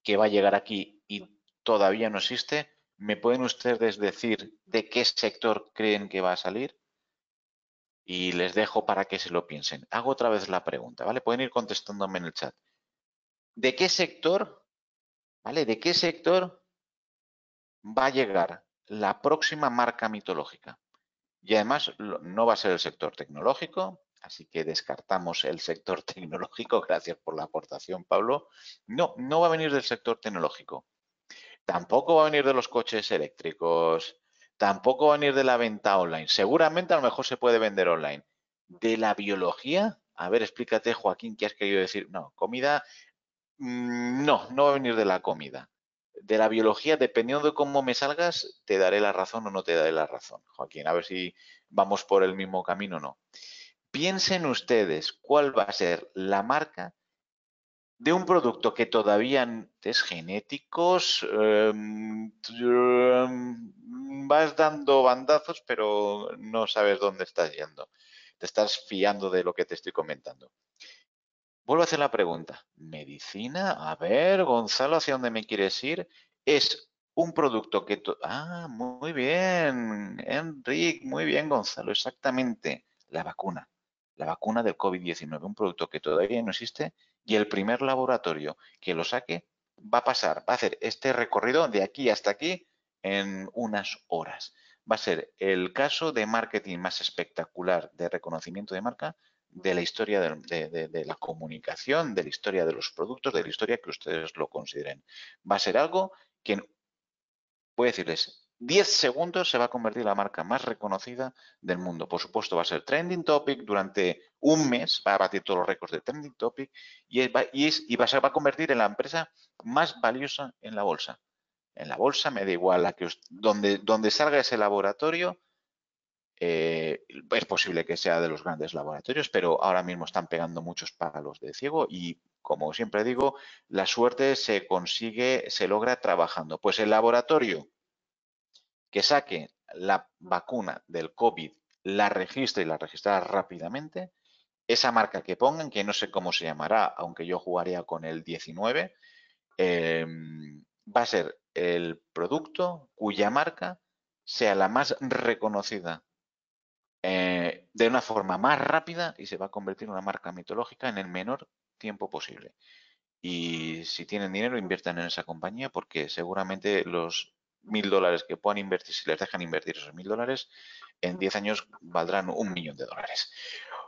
que va a llegar aquí y todavía no existe, ¿me pueden ustedes decir de qué sector creen que va a salir? Y les dejo para que se lo piensen. Hago otra vez la pregunta, ¿vale? Pueden ir contestándome en el chat. ¿De qué sector, ¿vale? ¿De qué sector va a llegar la próxima marca mitológica? Y además no va a ser el sector tecnológico, Así que descartamos el sector [laughs] tecnológico. Gracias por la aportación, Pablo. No, no va a venir del sector tecnológico. Tampoco va a venir de los coches eléctricos. Tampoco va a venir de la venta online. Seguramente a lo mejor se puede vender online. ¿De la biología? A ver, explícate, Joaquín, ¿qué has querido decir? No, comida. Mm, no, no va a venir de la comida. De la biología, dependiendo de cómo me salgas, te daré la razón o no te daré la razón, Joaquín. A ver si vamos por el mismo camino o no. Piensen ustedes cuál va a ser la marca de un producto que todavía es genéticos, em, vas dando bandazos, pero no sabes dónde estás yendo. Te estás fiando de lo que te estoy comentando. Vuelvo a hacer la pregunta. ¿Medicina? A ver, Gonzalo, ¿hacia dónde me quieres ir? Es un producto que... Ah, muy bien, Enrique, muy bien, Gonzalo, exactamente, la vacuna la vacuna del COVID-19, un producto que todavía no existe y el primer laboratorio que lo saque va a pasar, va a hacer este recorrido de aquí hasta aquí en unas horas. Va a ser el caso de marketing más espectacular de reconocimiento de marca de la historia de, la comunicación, de la historia de los productos, de la historia que ustedes lo consideren. Va a ser algo que, puede decirles, 10 segundos se va a convertir la marca más reconocida del mundo. Por supuesto, va a ser trending topic durante un mes, va a batir todos los récords de trending topic y, va, a, convertir en la empresa más valiosa en la bolsa. En la bolsa me da igual la que donde, donde salga ese laboratorio, eh, es posible que sea de los grandes laboratorios, pero ahora mismo están pegando muchos palos de ciego y, como siempre digo, la suerte se consigue, se logra trabajando. Pues el laboratorio que saque la vacuna del COVID, la registre y la registrará rápidamente. Esa marca que pongan, que no sé cómo se llamará, aunque yo jugaría con el 19, em, va a ser el producto cuya marca sea la más reconocida eh, de una forma más rápida y se va a convertir en una marca mitológica en el menor tiempo posible. Y si tienen dinero, inviertan en esa compañía porque seguramente los mil dólares que puedan invertir, si les dejan invertir esos mil dólares, en 10 años valdrán un millón de dólares.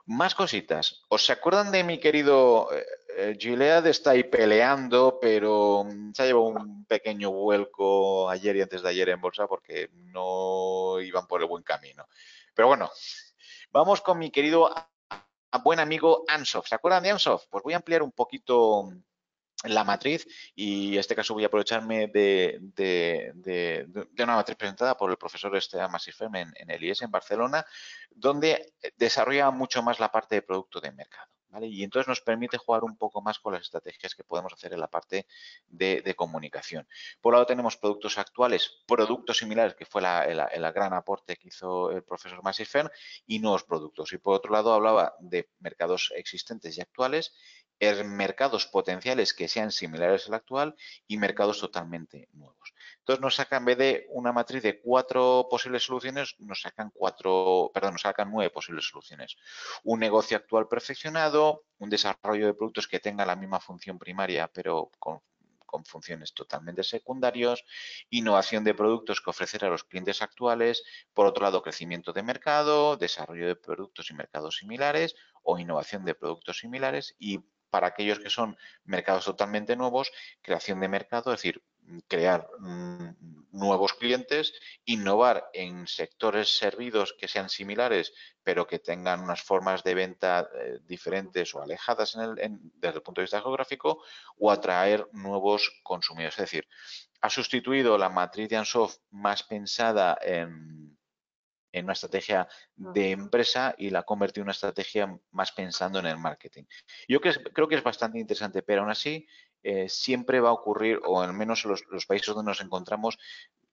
Más cositas. ¿Os se acuerdan de mi querido eh, eh, Gilead? Está ahí peleando, pero mm, se ha llevado un pequeño vuelco ayer y antes de ayer en bolsa porque no iban por el buen camino. Pero bueno, vamos con mi querido buen amigo Ansoft. ¿Se acuerdan de Ansoft? Pues voy a ampliar un poquito la matriz y en este caso voy a aprovecharme de, una matriz presentada por el profesor Esteban Masifem en, en, el IES en Barcelona, donde desarrolla mucho más la parte de producto de mercado. Y entonces nos permite jugar un poco más con las estrategias que podemos hacer en la parte de, comunicación. Por un lado tenemos productos actuales, productos similares, que fue el, gran aporte que hizo el profesor Massifern, y nuevos productos. Y por otro lado hablaba de mercados existentes y actuales mercados potenciales que sean similares al actual y mercados totalmente nuevos. Entonces nos sacan, en vez de una matriz de cuatro posibles soluciones, nos sacan cuatro, perdón, nos sacan nueve posibles soluciones. Un negocio actual perfeccionado, un desarrollo de productos que tenga la misma función primaria, pero con con funciones totalmente secundarias, innovación de productos que ofrecer a los clientes actuales, por otro lado, crecimiento de mercado, desarrollo de productos y mercados similares o innovación de productos similares y para aquellos que son mercados totalmente nuevos, creación de mercado, es decir, crear mm, nuevos clientes, innovar en sectores servidos que sean similares, pero que tengan unas formas de venta eh, diferentes o alejadas desde el punto de vista geográfico, o atraer nuevos consumidores. Es decir, ha sustituido la matriz de Ansoft más pensada en, una estrategia de empresa y la ha convertido en una estrategia más pensando en el marketing. Yo creo que es bastante interesante, pero aún así eh, siempre va a ocurrir, o al menos en los, países donde nos encontramos,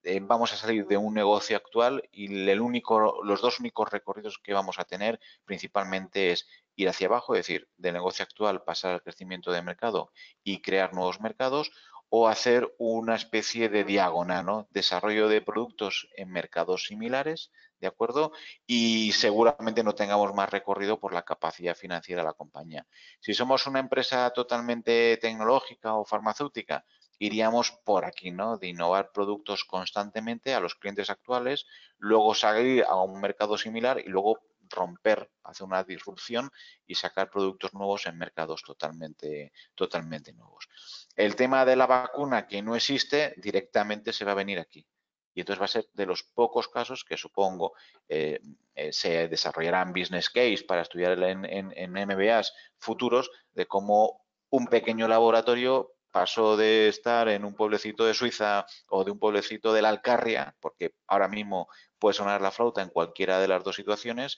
eh, vamos a salir de un negocio actual y el único, los dos únicos recorridos que vamos a tener principalmente es ir hacia abajo, es decir, del negocio actual pasar al crecimiento de mercado y crear nuevos mercados, o hacer una especie de diagonal, ¿no? Desarrollo de productos en mercados similares, ¿de acuerdo? Y seguramente no tengamos más recorrido por la capacidad financiera de la compañía. Si somos una empresa totalmente tecnológica o farmacéutica, iríamos por aquí, ¿no? De innovar productos constantemente a los clientes actuales, luego salir a un mercado similar y luego romper, hacer una disrupción y sacar productos nuevos en mercados totalmente, totalmente nuevos. El tema de la vacuna que no existe directamente se va a venir aquí. Y entonces va a ser de los pocos casos que supongo eh, eh, se desarrollarán business case para estudiar en, en, MBAs futuros de cómo un pequeño laboratorio pasó de estar en un pueblecito de Suiza o de un pueblecito de la Alcarria, porque ahora mismo puede sonar la flauta en cualquiera de las dos situaciones,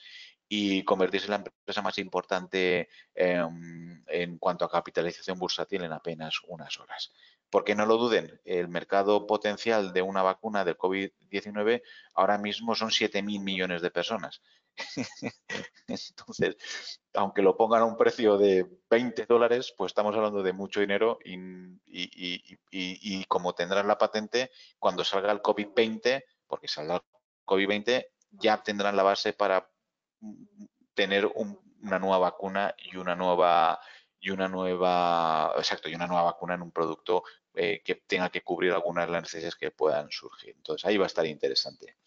y convertirse en la empresa más importante em, en cuanto a capitalización bursátil en apenas unas horas. Porque no lo duden, el mercado potencial de una vacuna del COVID-19 ahora mismo son 7.000 millones de personas. [laughs] Entonces, aunque lo pongan a un precio de 20 dólares, pues estamos hablando de mucho dinero y, como tendrán la patente, cuando salga el COVID-20, porque el COVID-20, ya tendrán la base para tener una nueva vacuna y una nueva y una nueva exacto y una nueva vacuna en un producto eh, que tenga que cubrir algunas de las necesidades que puedan surgir. Entonces ahí va a estar interesante.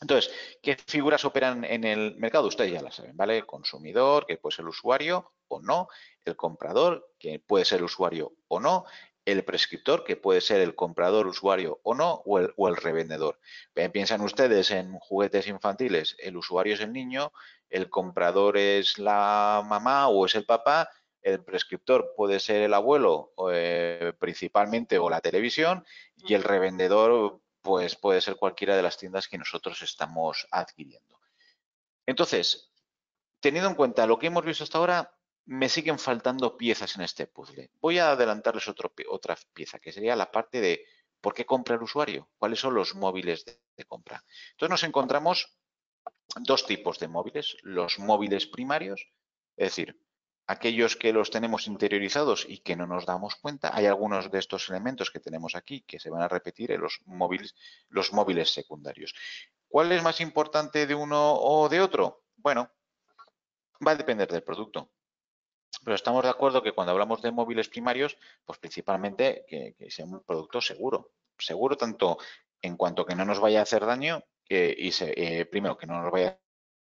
Entonces, ¿qué figuras operan en el mercado? Ustedes ya las saben, ¿vale? El consumidor, que puede ser el usuario o no, el comprador, que puede ser el usuario o no, el prescriptor, que puede ser el comprador, usuario o no, o el, revendedor. Piensan ustedes en juguetes infantiles, el usuario es el niño, el comprador es la mamá o es el papá, el prescriptor puede ser el abuelo eh, principalmente o la televisión y el revendedor pues puede ser cualquiera de las tiendas que nosotros estamos adquiriendo. Entonces, teniendo en cuenta lo que hemos visto hasta ahora, me siguen faltando piezas en este puzzle. Voy a adelantarles otra pieza, que sería la parte de por qué compra el usuario, cuáles son los móviles de, compra. Entonces nos encontramos dos tipos de móviles, los móviles primarios, es decir, aquellos que los tenemos interiorizados y que no nos damos cuenta. Hay algunos de estos elementos que tenemos aquí que se van a repetir en los móviles, los móviles secundarios. ¿Cuál es más importante de uno o de otro? Bueno, va a depender del producto. Pero estamos de acuerdo que cuando hablamos de móviles primarios, pues principalmente que, sea un producto seguro. Seguro tanto en cuanto que no nos vaya a hacer daño, y eh, primero que no nos vaya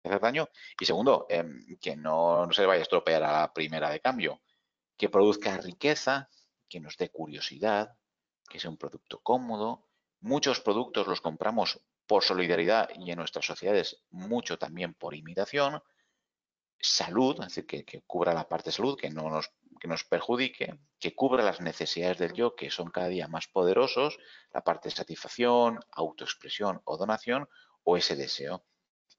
a hacer daño y segundo em, que no, no se vaya a estropear a la primera de cambio, que produzca riqueza, que nos dé curiosidad, que sea un producto cómodo. Muchos productos los compramos por solidaridad y en nuestras sociedades mucho también por imitación salud, es decir, que, cubra la parte de salud, que no nos, que nos perjudique, que cubra las necesidades del yo, que son cada día más poderosos, la parte de satisfacción, autoexpresión o donación, o ese deseo.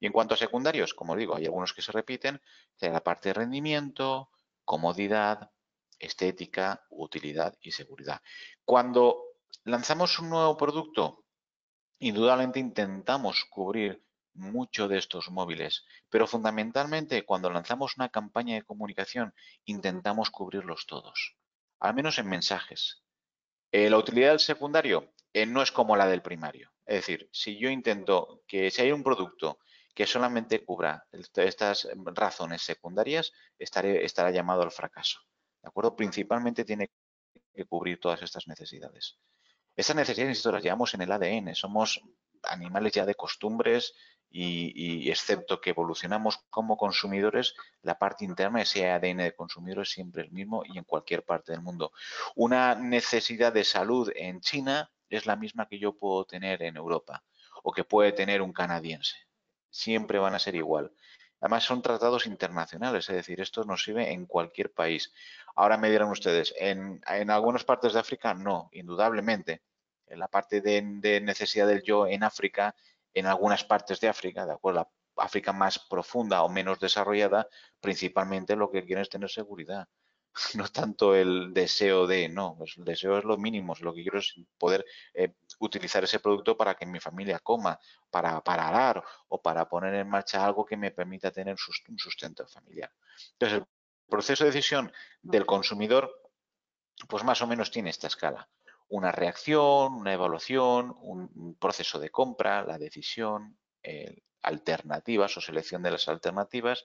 Y en cuanto a secundarios, como digo, hay algunos que se repiten, la parte de rendimiento, comodidad, estética, utilidad y seguridad. Cuando lanzamos un nuevo producto, indudablemente intentamos cubrir mucho de estos móviles, pero fundamentalmente cuando lanzamos una campaña de comunicación intentamos cubrirlos todos, al menos en mensajes. Eh, la utilidad del secundario eh, no es como la del primario. Es decir, si yo intento que si hay un producto que solamente cubra estas razones secundarias, estaré, estará llamado al fracaso. ¿De acuerdo? Principalmente tiene que cubrir todas estas necesidades. Estas necesidades, insisto, las llevamos en el ADN. Somos animales ya de costumbres y, excepto que evolucionamos como consumidores, la parte interna, de ese ADN de consumidor es siempre el mismo y en cualquier parte del mundo. Una necesidad de salud en China es la misma que yo puedo tener en Europa o que puede tener un canadiense. Siempre van a ser igual. Además, son tratados internacionales, es decir, esto nos sirve en cualquier país. Ahora me dirán ustedes, ¿en, algunas partes de África? No, indudablemente. En la parte de, de, necesidad del yo en África, en algunas partes de África, de acuerdo, la África más profunda o menos desarrollada, principalmente lo que quieren es tener seguridad. [laughs] no tanto el deseo de, no, pues el deseo es lo mínimo, lo que quiero es poder eh, utilizar ese producto para que mi familia coma, para, para arar o para poner en marcha algo que me permita tener un sustento familiar. Entonces, el proceso de decisión del consumidor, pues más o menos tiene esta escala. Una reacción, una evaluación, un proceso de compra, la decisión, alternativas o selección de las alternativas,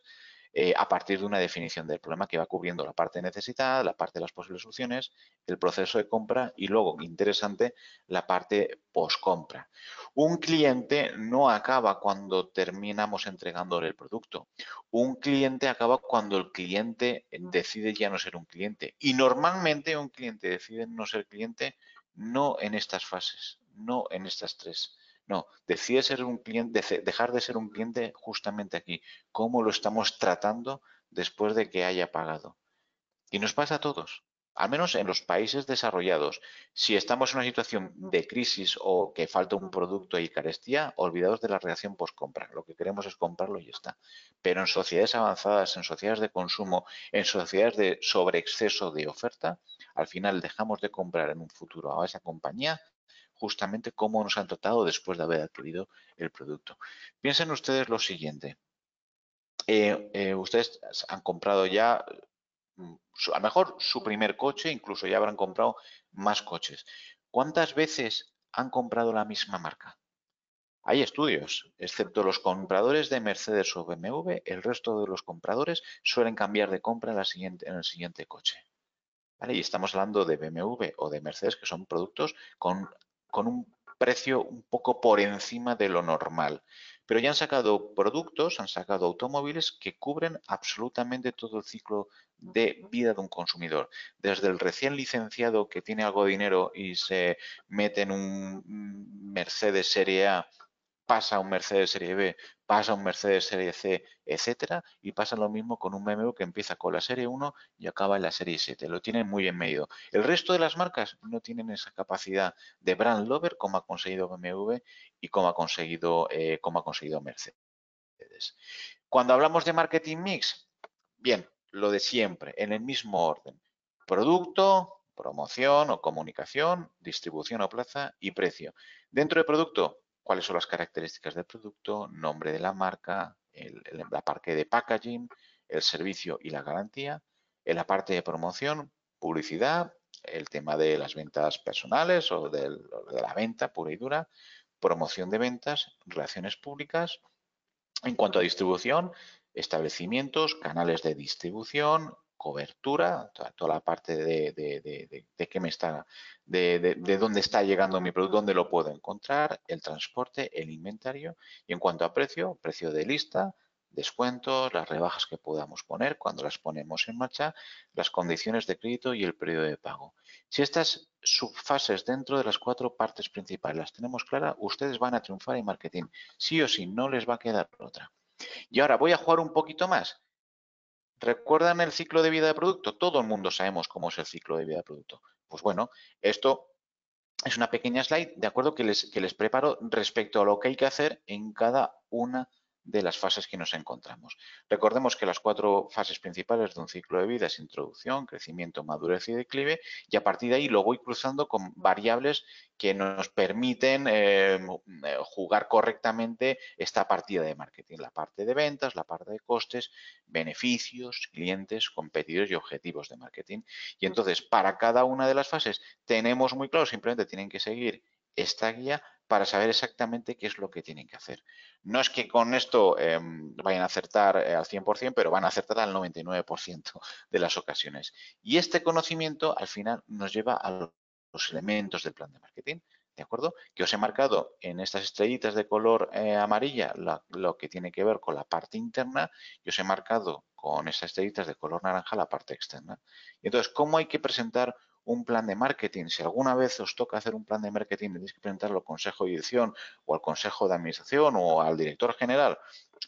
eh, a partir de una definición del problema que va cubriendo la parte necesitada, la parte de las posibles soluciones, el proceso de compra y luego, interesante, la parte post-compra. Un cliente no acaba cuando terminamos entregándole el producto. Un cliente acaba cuando el cliente decide ya no ser un cliente. Y normalmente un cliente decide no ser cliente no en estas fases, no en estas tres. No, decide ser un cliente, dejar de ser un cliente justamente aquí. ¿Cómo lo estamos tratando después de que haya pagado? Y nos pasa a todos, al menos en los países desarrollados. Si estamos en una situación de crisis o que falta un producto y carestía, olvidados de la reacción post-compra. Lo que queremos es comprarlo y ya está. Pero en sociedades avanzadas, en sociedades de consumo, en sociedades de sobreexceso de oferta, al final dejamos de comprar en un futuro a esa compañía justamente cómo nos han tratado después de haber adquirido el producto. Piensen ustedes lo siguiente. Eh, eh, ustedes han comprado ya, a lo mejor su primer coche, incluso ya habrán comprado más coches. ¿Cuántas veces han comprado la misma marca? Hay estudios, excepto los compradores de Mercedes o BMW, el resto de los compradores suelen cambiar de compra en, la siguiente, en el siguiente coche. Y estamos hablando de BMW o de Mercedes, que son productos con con un precio un poco por encima de lo normal. Pero ya han sacado productos, han sacado automóviles que cubren absolutamente todo el ciclo de vida de un consumidor. Desde el recién licenciado que tiene algo de dinero y se mete en un Mercedes Serie A pasa un Mercedes Serie B, pasa un Mercedes Serie C, etcétera, y pasa lo mismo con un BMW que empieza con la Serie 1 y acaba en la Serie 7. Lo tienen muy en medio. El resto de las marcas no tienen esa capacidad de brand lover como ha conseguido BMW y como ha conseguido, eh, como ha conseguido Mercedes. Cuando hablamos de marketing mix, bien, lo de siempre, en el mismo orden. Producto, promoción o comunicación, distribución o plaza y precio. Dentro de producto, cuáles son las características del producto, nombre de la marca, la parte de packaging, el servicio y la garantía. En la parte de promoción, publicidad, el tema de las ventas personales o de la venta pura y dura, promoción de ventas, relaciones públicas. En cuanto a distribución, establecimientos, canales de distribución, cobertura, toda, la parte de, de, qué me está, de, dónde está llegando mi producto, dónde lo puedo encontrar, el transporte, el inventario y en cuanto a precio, precio de lista, descuentos, las rebajas que podamos poner cuando las ponemos en marcha, las condiciones de crédito y el periodo de pago. Si estas subfases dentro de las cuatro partes principales las tenemos claras, ustedes van a triunfar en marketing. Sí o sí, no les va a quedar otra. Y ahora voy a jugar un poquito más ¿Recuerdan el ciclo de vida de producto? Todo el mundo sabemos cómo es el ciclo de vida de producto. Pues bueno, esto es una pequeña slide, de acuerdo, que les, que les preparo respecto a lo que hay que hacer en cada una de las fases que nos encontramos. Recordemos que las cuatro fases principales de un ciclo de vida es introducción, crecimiento, madurez y declive, y a partir de ahí lo voy cruzando con variables que nos permiten eh, eh, jugar correctamente esta partida de marketing, la parte de ventas, la parte de costes, beneficios, clientes, competidores y objetivos de marketing. Y entonces, para cada una de las fases tenemos muy claro, simplemente tienen que seguir esta guía para saber exactamente qué es lo que tienen que hacer. No es que con esto em, vayan a acertar eh, al 100%, pero van a acertar al 99% [laughs] de las ocasiones. Y este conocimiento al final nos lleva a los elementos del plan de marketing. ¿De acuerdo? Que os he marcado en estas estrellitas de color eh, amarilla lo que tiene que ver con la parte interna y os he marcado con estas estrellitas de color naranja la parte externa. Y entonces, ¿cómo hay que presentar un plan de marketing. Si alguna vez os toca hacer un plan de marketing, tenéis que presentarlo al consejo de dirección o al consejo de administración o al director general.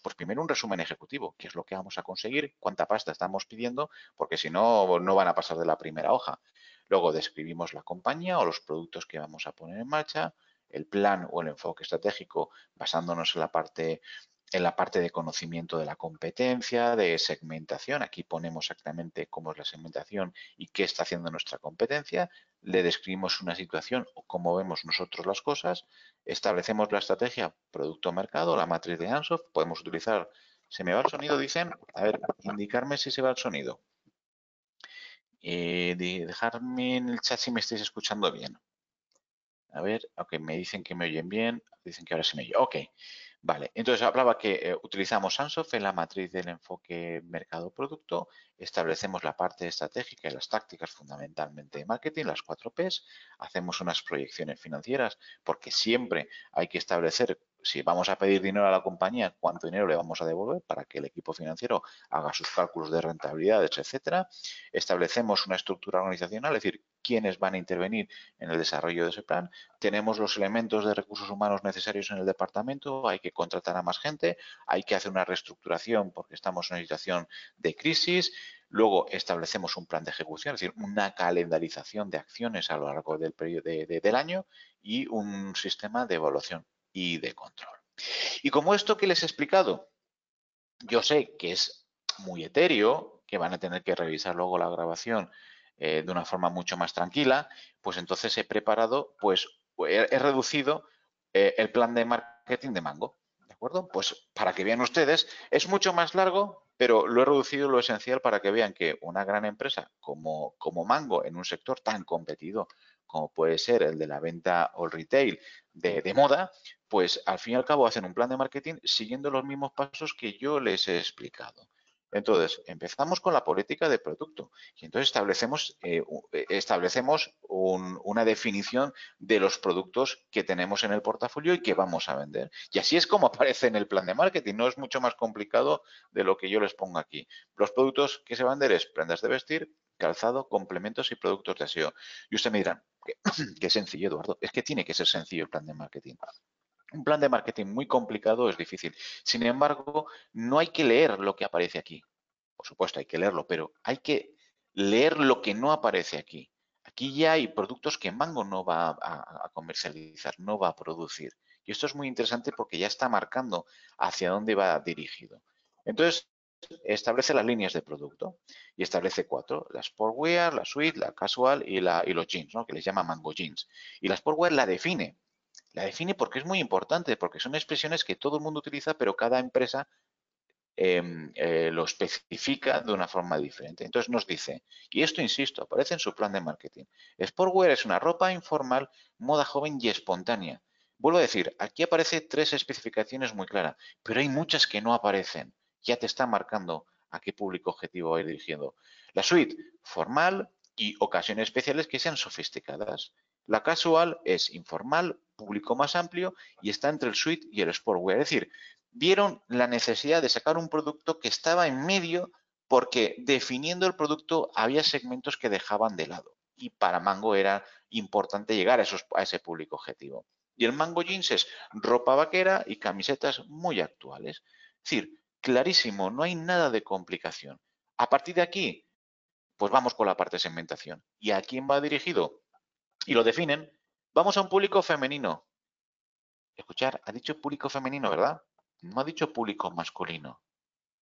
Pues primero un resumen ejecutivo, qué es lo que vamos a conseguir, cuánta pasta estamos pidiendo, porque si no, no van a pasar de la primera hoja. Luego describimos la compañía o los productos que vamos a poner en marcha, el plan o el enfoque estratégico basándonos en la parte en la parte de conocimiento de la competencia, de segmentación. Aquí ponemos exactamente cómo es la segmentación y qué está haciendo nuestra competencia. Le describimos una situación o cómo vemos nosotros las cosas. Establecemos la estrategia producto-mercado, la matriz de Ansoft. Podemos utilizar... ¿Se me va el sonido? Dicen. A ver, indicarme si se va el sonido. Eh, dejarme en el chat si me estáis escuchando bien. A ver, ok, me dicen que me oyen bien. Dicen que ahora se me oye. Ok. Vale, entonces hablaba que eh, utilizamos Ansoff en la matriz del enfoque mercado-producto, establecemos la parte estratégica y las tácticas fundamentalmente de marketing, las cuatro Ps, hacemos unas proyecciones financieras porque siempre hay que establecer si vamos a pedir dinero a la compañía, cuánto dinero le vamos a devolver para que el equipo financiero haga sus cálculos de rentabilidades, etcétera. Establecemos una estructura organizacional, es decir, quiénes van a intervenir en el desarrollo de ese plan. Tenemos los elementos de recursos humanos necesarios en el departamento, hay que contratar a más gente, hay que hacer una reestructuración porque estamos en una situación de crisis. Luego establecemos un plan de ejecución, es decir, una calendarización de acciones a lo largo del periodo del año y un sistema de evaluación y de control. Y como esto que les he explicado, yo sé que es muy etéreo, que van a tener que revisar luego la grabación eh, de una forma mucho más tranquila, pues entonces he preparado, pues he, reducido eh, el plan de marketing de Mango. ¿De acuerdo? Pues para que vean ustedes, es mucho más largo, pero lo he reducido lo esencial para que vean que una gran empresa como, como Mango en un sector tan competido como puede ser el de la venta o el retail de, moda, pues al fin y al cabo hacen un plan de marketing siguiendo los mismos pasos que yo les he explicado. Entonces, empezamos con la política de producto y entonces establecemos, eh, eh, establecemos una definición de los productos que tenemos en el portafolio y que vamos a vender. Y así es como [laughs] aparece en el plan de marketing, no es mucho más complicado de lo que yo les pongo aquí. Los productos que se van a vender es prendas de vestir, calzado, complementos y productos de aseo. Y usted me dirá, qué, [clears throat] sencillo, Eduardo. Es que tiene que ser sencillo el plan de marketing. Un plan de marketing muy complicado es difícil. Sin embargo, no hay que leer lo que aparece aquí. Por supuesto, hay que leerlo, pero hay que leer lo que no aparece aquí. Aquí ya hay productos que Mango no va a, comercializar, no va a producir. Y esto es muy interesante porque ya está marcando hacia dónde va dirigido. Entonces, establece las líneas de producto y establece cuatro, la Sportwear, la Suite, la Casual y, la, y los jeans, ¿no? que les llama Mango Jeans. Y la Sportwear la define. La define porque es muy importante, porque son expresiones que todo el mundo utiliza, pero cada empresa em, eh, lo especifica de una forma diferente. Entonces nos dice, y esto insisto, aparece en su plan de marketing, Sportwear es una ropa informal, moda joven y espontánea. Vuelvo a decir, aquí aparece tres especificaciones muy claras, pero hay muchas que no aparecen ya te está marcando a qué público objetivo va ir dirigiendo. La suite formal y ocasiones especiales que sean sofisticadas. La casual es informal, público más amplio y está entre el suite y el sportwear. Es decir, vieron la necesidad de sacar un producto que estaba en medio porque definiendo el producto había segmentos que dejaban de lado y para Mango era importante llegar a, esos, a ese público objetivo. Y el Mango Jeans es ropa vaquera y camisetas muy actuales. Es decir, clarísimo, no hay nada de complicación. A partir de aquí, pues vamos con la parte de segmentación. ¿Y a quién va dirigido? Y lo definen. Vamos a un público femenino. Escuchar, ha dicho público femenino, ¿verdad? no ha dicho público masculino.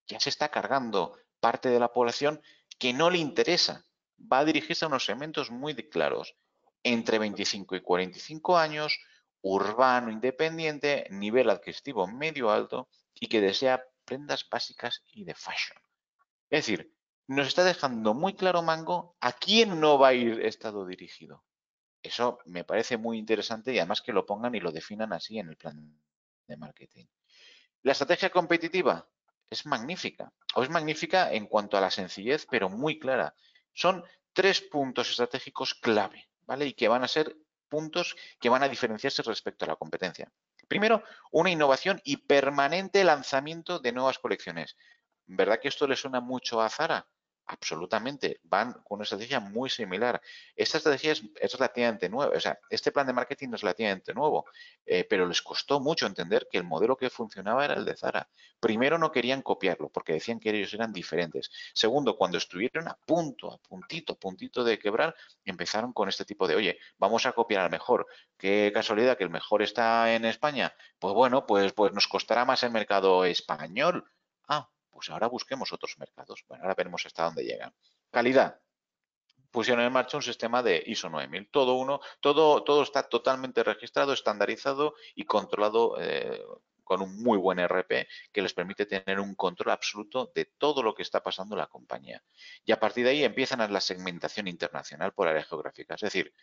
Ya se está cargando parte de la población que no le interesa. Va a dirigirse a unos segmentos muy claros, entre 25 y 45 años, urbano independiente, nivel adquisitivo medio alto y que desea prendas básicas y de fashion. Es decir, nos está dejando muy claro Mango a quién no va a ir estado dirigido. Eso me parece muy interesante y además que lo pongan y lo definan así en el plan de marketing. La estrategia competitiva es magnífica, o es magnífica en cuanto a la sencillez, pero muy clara. Son tres puntos estratégicos clave, ¿vale? Y que van a ser puntos que van a diferenciarse respecto a la competencia. Primero, una innovación y permanente lanzamiento de nuevas colecciones. ¿Verdad que esto le suena mucho a Zara? Absolutamente, van con una estrategia muy similar. Esta estrategia es, relativamente nueva, o sea, este plan de marketing es relativamente nuevo, eh, pero les costó mucho entender que el modelo que funcionaba era el de Zara. Primero, no querían copiarlo porque decían que ellos eran diferentes. Segundo, cuando estuvieron a punto, a puntito, a puntito de quebrar, empezaron con este tipo de, oye, vamos a copiar al mejor. Qué casualidad que el mejor está en España. Pues bueno, pues, pues nos costará más el mercado español. Pues ahora busquemos otros mercados. Bueno, ahora veremos hasta dónde llegan. Calidad. Pusieron en marcha un sistema de ISO 9000. Todo uno, todo, todo está totalmente registrado, estandarizado y controlado eh, con un muy buen RP que les permite tener un control absoluto de todo lo que está pasando en la compañía. Y a partir de ahí empiezan la segmentación internacional por área geográfica. Es decir,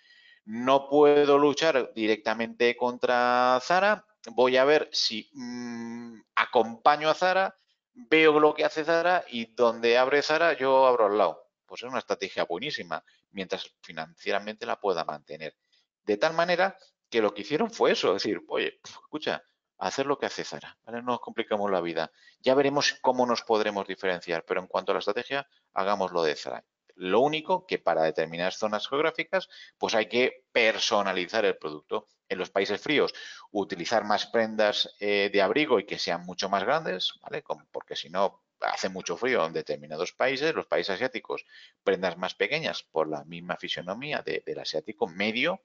no puedo luchar directamente contra Zara, voy a ver si mm, acompaño a Zara veo lo que hace Zara y donde abre Zara yo abro al lado. Pues es una estrategia buenísima, mientras financieramente la pueda mantener. De tal manera que lo que hicieron fue eso, decir, oye, escucha, hacer lo que hace Zara. No nos complicamos la vida. Ya veremos cómo nos podremos diferenciar, pero en cuanto a la estrategia, hagamos lo de Zara. Lo único que para determinadas zonas geográficas, pues hay que personalizar el producto. En los países fríos, utilizar más prendas eh, de abrigo y que sean mucho más grandes, ¿vale? porque si no, hace mucho frío en determinados países, los países asiáticos, prendas más pequeñas por la misma fisionomía del asiático medio.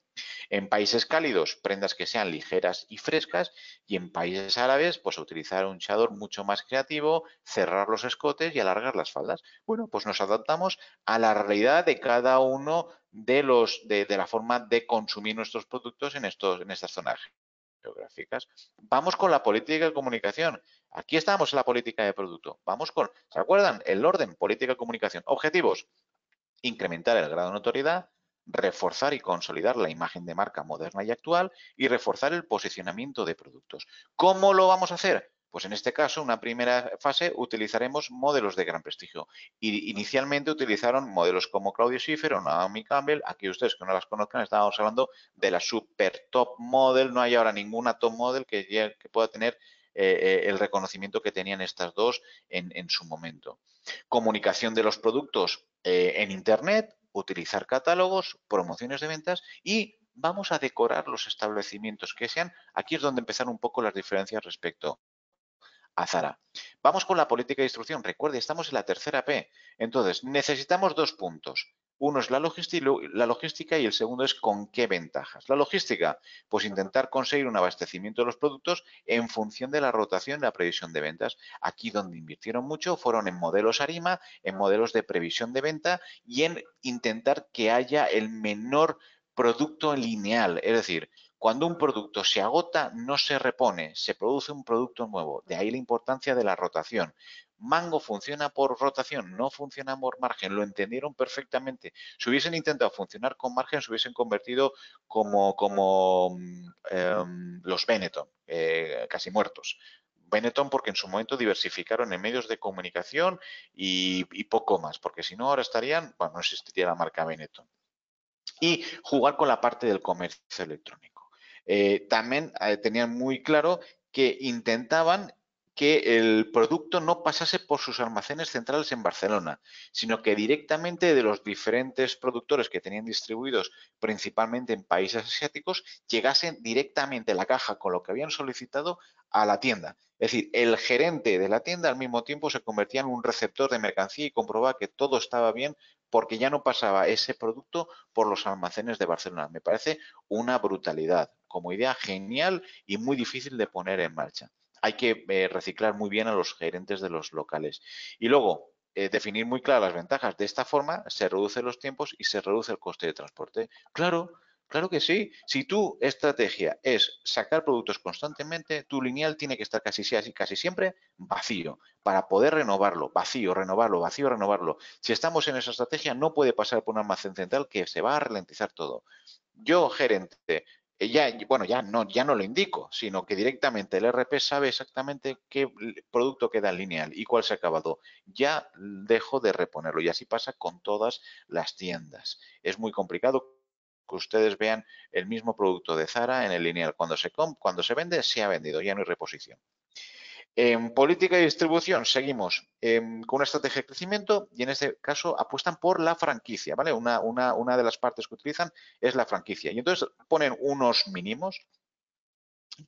En países cálidos, prendas que sean ligeras y frescas. Y en países árabes, pues utilizar un chador mucho más creativo, cerrar los escotes y alargar las faldas. Bueno, pues nos adaptamos a la realidad de cada uno de los de, la forma de consumir nuestros productos en estos en estas zonas geográficas. Vamos con la política de comunicación. Aquí estamos en la política de producto. Vamos con, ¿se acuerdan? El orden, política de comunicación. Objetivos, incrementar el grado de notoriedad, reforzar y consolidar la imagen de marca moderna y actual y reforzar el posicionamiento de productos. ¿Cómo lo vamos a hacer? Pues en este caso, una primera fase, utilizaremos modelos de gran prestigio. Inicialmente utilizaron modelos como Claudio Schiffer o Naomi Campbell. Aquí ustedes que no las conozcan, estábamos hablando de la super top model. No hay ahora ninguna top model que, pueda tener eh, eh, el reconocimiento que tenían estas dos en, su momento. Comunicación de los productos eh, en Internet, utilizar catálogos, promociones de ventas y vamos a decorar los establecimientos que sean. Aquí es donde empezaron un poco las diferencias respecto a Zara. Vamos con la política de instrucción. Recuerde, estamos en la tercera P. Entonces, necesitamos dos puntos. Uno es la logística, y el segundo es con qué ventajas. La logística, pues intentar conseguir un abastecimiento de los productos en función de la rotación y la previsión de ventas. Aquí donde invirtieron mucho fueron en modelos ARIMA, en modelos de previsión de venta y en intentar que haya el menor producto lineal. Es decir, cuando un producto se agota, no se repone, se produce un producto nuevo. De ahí la importancia de la rotación. Mango funciona por rotación, no funciona por margen. Lo entendieron perfectamente. Si hubiesen intentado funcionar con margen, se hubiesen convertido como, como em, los Benetton, eh, casi muertos. Benetton porque en su momento diversificaron en medios de comunicación y, y poco más, porque si no ahora estarían, bueno, no existiría la marca Benetton. Y jugar con la parte del comercio electrónico. Eh, también eh, tenían muy claro que intentaban que el producto no pasase por sus almacenes centrales en Barcelona, sino que directamente de los diferentes productores que tenían distribuidos principalmente en países asiáticos, llegasen directamente la caja con lo que habían solicitado a la tienda. Es decir, el gerente de la tienda al mismo tiempo se convertía en un receptor de mercancía y comprobaba que todo estaba bien porque ya no pasaba ese producto por los almacenes de Barcelona. Me parece una brutalidad como idea genial y muy difícil de poner en marcha. Hay que eh, reciclar muy bien a los gerentes de los locales. Y luego, eh, definir muy claras las ventajas. De esta forma se reducen los tiempos y se reduce el coste de transporte. Claro, claro que sí. Si tu estrategia es sacar productos constantemente, tu lineal tiene que estar casi, casi siempre vacío para poder renovarlo, vacío, renovarlo, vacío, renovarlo. Si estamos en esa estrategia, no puede pasar por un almacén central que se va a ralentizar todo. Yo, gerente, ya, bueno, ya no, ya no lo indico, sino que directamente el RP sabe exactamente qué producto queda en lineal y cuál se ha acabado. Ya dejo de reponerlo y así pasa con todas las tiendas. Es muy complicado que ustedes vean el mismo producto de Zara en el lineal. Cuando se, cuando se vende, se ha vendido, ya no hay reposición. En política de distribución seguimos em, con una estrategia de crecimiento y en este caso apuestan por la franquicia, ¿vale? Una, una, una de las partes que utilizan es la franquicia. Y entonces ponen unos mínimos,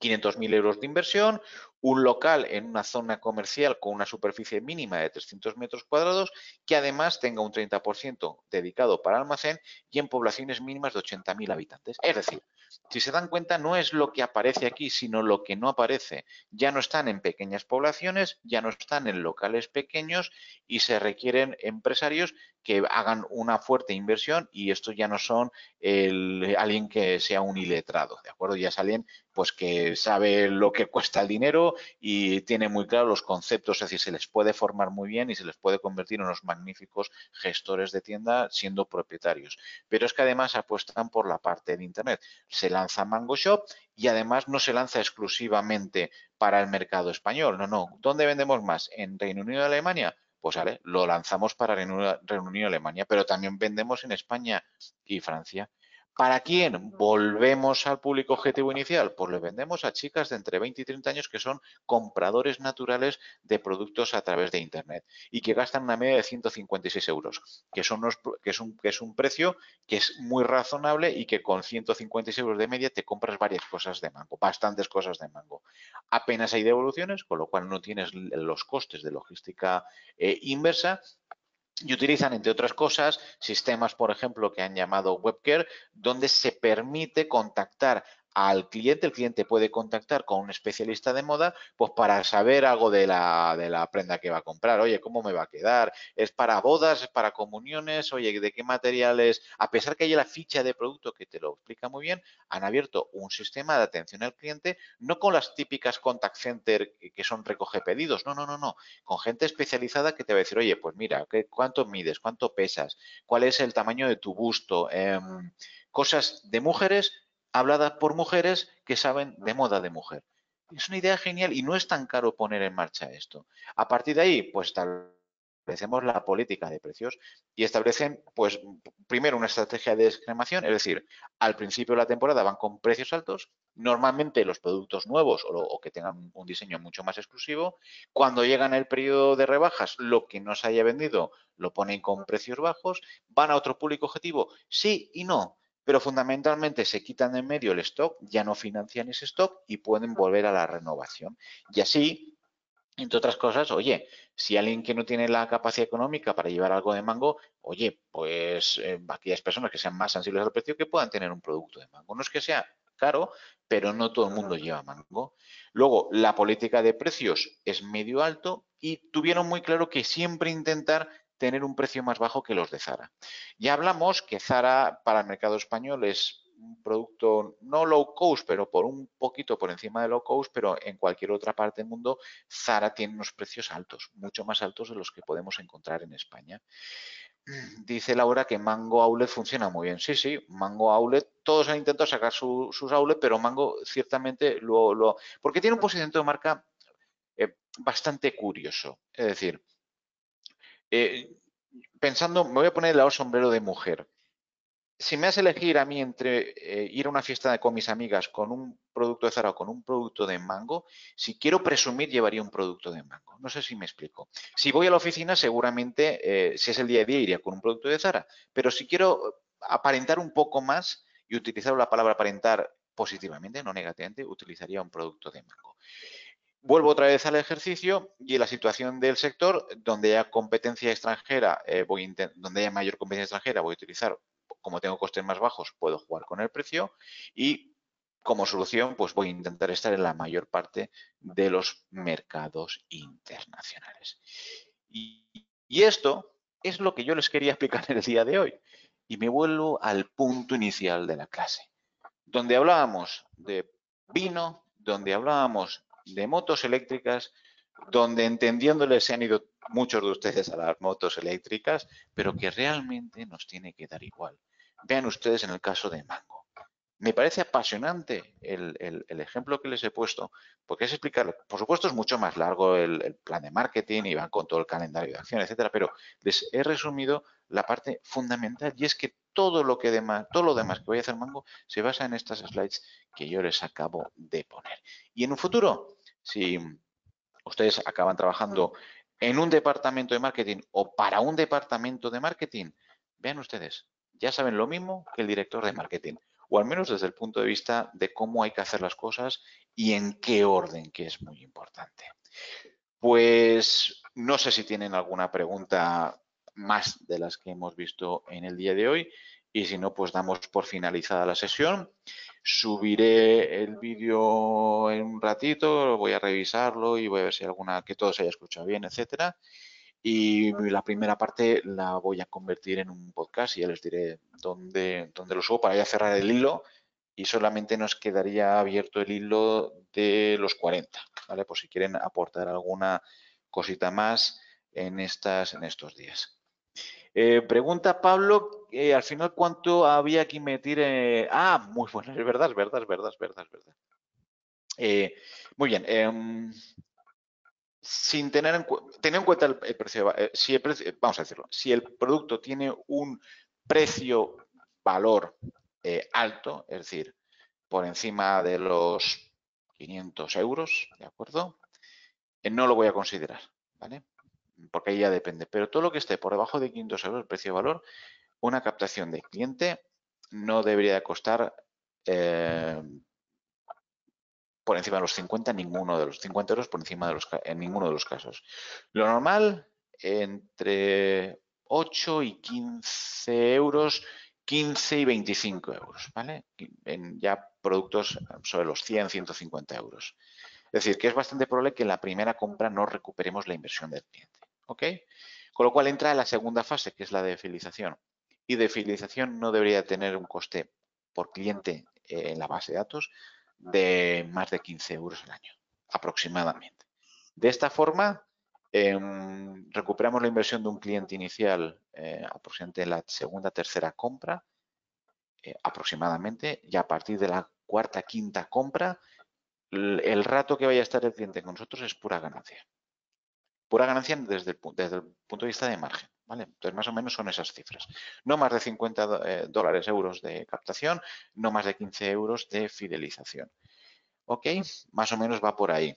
500.000 euros de inversión, un local en una zona comercial con una superficie mínima de 300 metros cuadrados que además tenga un 30% dedicado para almacén y en poblaciones mínimas de 80.000 habitantes. Es decir, si se dan cuenta, no es lo que aparece aquí, sino lo que no aparece. Ya no están en pequeñas poblaciones, ya no están en locales pequeños y se requieren empresarios que hagan una fuerte inversión y esto ya no son el, alguien que sea un iletrado, ¿de acuerdo? Ya es alguien pues que sabe lo que cuesta el dinero y tiene muy claro los conceptos, es decir, se les puede formar muy bien y se les puede convertir en unos magníficos gestores de tienda siendo propietarios. Pero es que además apuestan por la parte de Internet. Se lanza Mango Shop y además no se lanza exclusivamente para el mercado español. No, no. ¿Dónde vendemos más? ¿En Reino Unido y Alemania? Pues vale, lo lanzamos para Reino Unido y Alemania, pero también vendemos en España y Francia. ¿Para quién? Volvemos al público objetivo inicial. Pues le vendemos a chicas de entre 20 y 30 años que son compradores naturales de productos a través de Internet y que gastan una media de 156 euros, que, son que, es un, que es un precio que es muy razonable y que con 156 euros de media te compras varias cosas de mango, bastantes cosas de mango. Apenas hay devoluciones, con lo cual no tienes los costes de logística eh, inversa y utilizan, entre otras cosas, sistemas, por ejemplo, que han llamado WebCare, donde se permite contactar al cliente, el cliente puede contactar con un especialista de moda, pues para saber algo de la, de la prenda que va a comprar. Oye, ¿cómo me va a quedar? ¿Es para bodas? ¿Es para comuniones? Oye, ¿de qué materiales? A pesar que hay la ficha de producto que te lo explica muy bien, han abierto un sistema de atención al cliente, no con las típicas contact center que son recoge pedidos, no, no, no, no, con gente especializada que te va a decir, oye, pues mira, ¿cuánto mides? ¿Cuánto pesas? ¿Cuál es el tamaño de tu busto? Em, cosas de mujeres hablada por mujeres que saben de moda de mujer. Es una idea genial y no es tan caro poner en marcha esto. A partir de ahí, pues establecemos la política de precios y establecen, pues, primero una estrategia de discriminación, es decir, al principio de la temporada van con precios altos, normalmente los productos nuevos o, o que tengan un diseño mucho más exclusivo, cuando llegan el periodo de rebajas, lo que no se haya vendido lo ponen con precios bajos, van a otro público objetivo, sí y no pero fundamentalmente se quitan en medio el stock, ya no financian ese stock y pueden volver a la renovación. Y así, entre otras cosas, oye, si alguien que no tiene la capacidad económica para llevar algo de mango, oye, pues eh, aquellas personas que sean más sensibles al precio que puedan tener un producto de mango. No es que sea caro, pero no todo el mundo lleva mango. Luego, la política de precios es medio alto y tuvieron muy claro que siempre intentar tener un precio más bajo que los de Zara. Ya hablamos que Zara para el mercado español es un producto no low cost, pero por un poquito por encima de low cost, pero en cualquier otra parte del mundo Zara tiene unos precios altos, mucho más altos de los que podemos encontrar en España. [clears throat] Dice Laura que Mango Outlet funciona muy bien. Sí, sí, Mango Outlet, todos han intentado sacar sus outlet, pero Mango ciertamente lo, lo... porque tiene un posicionamiento de marca eh, bastante curioso. Es decir, eh, pensando, me voy a poner el lado sombrero de mujer. Si me hace elegir a mí entre eh, ir a una fiesta con mis amigas con un producto de Zara o con un producto de mango, si quiero presumir, llevaría un producto de mango. No sé si me explico. Si voy a la oficina, seguramente, eh, si es el día a día, iría con un producto de Zara. Pero si quiero aparentar un poco más y utilizar la palabra aparentar positivamente, no negativamente, utilizaría un producto de mango. Vuelvo otra vez al ejercicio y la situación del sector, donde haya competencia extranjera, eh, voy donde haya mayor competencia extranjera, voy a utilizar, como tengo costes más bajos, puedo jugar con el precio y como solución, pues voy a intentar estar en la mayor parte de los mercados internacionales. Y, esto es lo que yo les quería explicar en el día de hoy. Y me vuelvo al punto inicial de la clase, donde hablábamos de vino, donde hablábamos de motos eléctricas, donde entendiéndoles se han ido muchos de ustedes a las motos eléctricas, pero que realmente nos tiene que dar igual. Vean ustedes en el caso de Mango. Me parece apasionante el, ejemplo que les he puesto, porque es explicarlo. Por supuesto, es mucho más largo el, plan de marketing y van con todo el calendario de acción, etcétera, pero les he resumido la parte fundamental y es que todo lo que demás, todo lo demás que voy a hacer Mango se basa en estas slides que yo les acabo de poner. Y en un futuro, si ustedes acaban trabajando en un departamento de marketing o para un departamento de marketing, vean ustedes, ya saben lo mismo que el director de marketing o al menos desde el punto de vista de cómo hay que hacer las cosas y en qué orden, que es muy importante. Pues no sé si tienen alguna pregunta más de las que hemos visto en el día de hoy y si no, pues damos por finalizada la sesión. Subiré el vídeo en un ratito, voy a revisarlo y voy a ver si hay alguna que todo se haya escuchado bien, etcétera y la primera parte la voy a convertir en un podcast y ya les diré dónde, dónde lo subo para ya cerrar el hilo y solamente nos quedaría abierto el hilo de los 40, ¿vale? Por si quieren aportar alguna cosita más en, estas, en estos días. Eh, pregunta Pablo, eh, al final, ¿cuánto había que invertir? Ah, muy bueno, es verdad, es verdad, es verdad, es verdad, es verdad. Eh, muy bien, em, sin tener en, tener en cuenta el, precio, eh, si vamos a decirlo, si el producto tiene un precio valor eh, alto, es decir, por encima de los 500 euros, ¿de acuerdo? No lo voy a considerar, ¿vale? Porque ahí ya depende. Pero todo lo que esté por debajo de 500 euros, el precio valor, una captación de cliente no debería costar por encima de los 50, ninguno de los 50 euros por encima de los, en ninguno de los casos. Lo normal, entre 8 y 15 euros, 15 y 25 euros, ¿vale? En ya productos sobre los 100, 150 euros. Es decir, que es bastante probable que en la primera compra no recuperemos la inversión del cliente, ¿ok? Con lo cual entra la segunda fase, que es la de fidelización. Y de fidelización no debería tener un coste por cliente en la base de datos de más de 15 euros al año, aproximadamente. De esta forma, em, recuperamos la inversión de un cliente inicial eh, aproximadamente en la segunda, tercera compra, eh, aproximadamente, y a partir de la cuarta, quinta compra, el, rato que vaya a estar el cliente con nosotros es pura ganancia. Pura ganancia desde el, desde el punto de vista de margen. Entonces, más o menos son esas cifras. No más de 50 eh, dólares, euros de captación, no más de 15 euros de fidelización. ¿Ok? Más o menos va por ahí.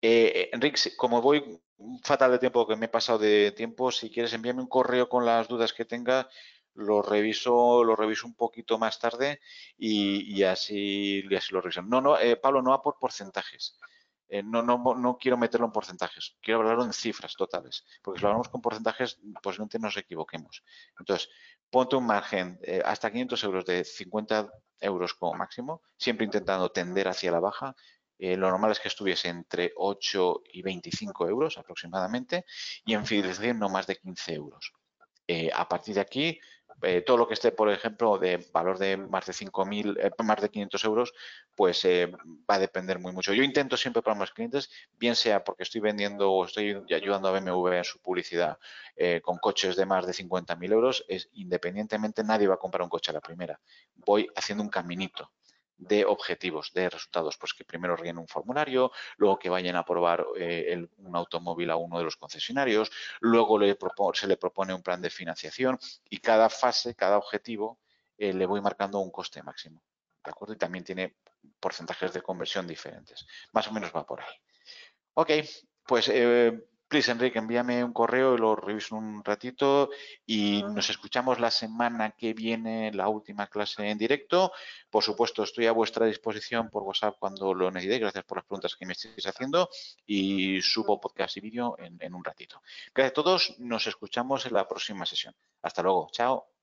Eh, eh, Enrique, como voy fatal de tiempo, que me he pasado de tiempo, si quieres envíame un correo con las dudas que tenga, lo reviso, lo reviso un poquito más tarde y, así, así lo reviso. No, no, Pablo, no va por porcentajes. Eh, no, no, no, quiero meterlo en porcentajes, quiero hablarlo en cifras totales, porque si lo hablamos con porcentajes, posiblemente nos equivoquemos. Entonces, ponte un margen eh, hasta 500 euros de 50 euros como máximo, siempre intentando tender hacia la baja. Eh, lo normal es que estuviese entre 8 y 25 euros aproximadamente y en fidelización no más de 15 euros. a partir de aquí, eh, todo lo que esté, por ejemplo, de valor de más de 5.000, eh, más de 500 euros, pues eh, va a depender muy mucho. Yo intento siempre para mis clientes, bien sea porque estoy vendiendo o estoy ayudando a BMW en su publicidad con coches de más de 50.000 euros, es independientemente nadie va a comprar un coche a la primera. Voy haciendo un caminito de objetivos, de resultados, pues que primero rellenen un formulario, luego que vayan a probar eh, un automóvil a uno de los concesionarios, luego se le propone un plan de financiación y cada fase, cada objetivo, eh, le voy marcando un coste máximo. ¿De acuerdo? Y también tiene porcentajes de conversión diferentes. Más o menos va por ahí. Ok, pues eh, Please, Enrique, envíame un correo y lo reviso un ratito y nos escuchamos la semana que viene, la última clase en directo. Por supuesto, estoy a vuestra disposición por WhatsApp cuando lo necesitéis. Gracias por las preguntas que me estéis haciendo y subo podcast y vídeo en, en un ratito. Gracias a todos. Nos escuchamos en la próxima sesión. Hasta luego. Chao.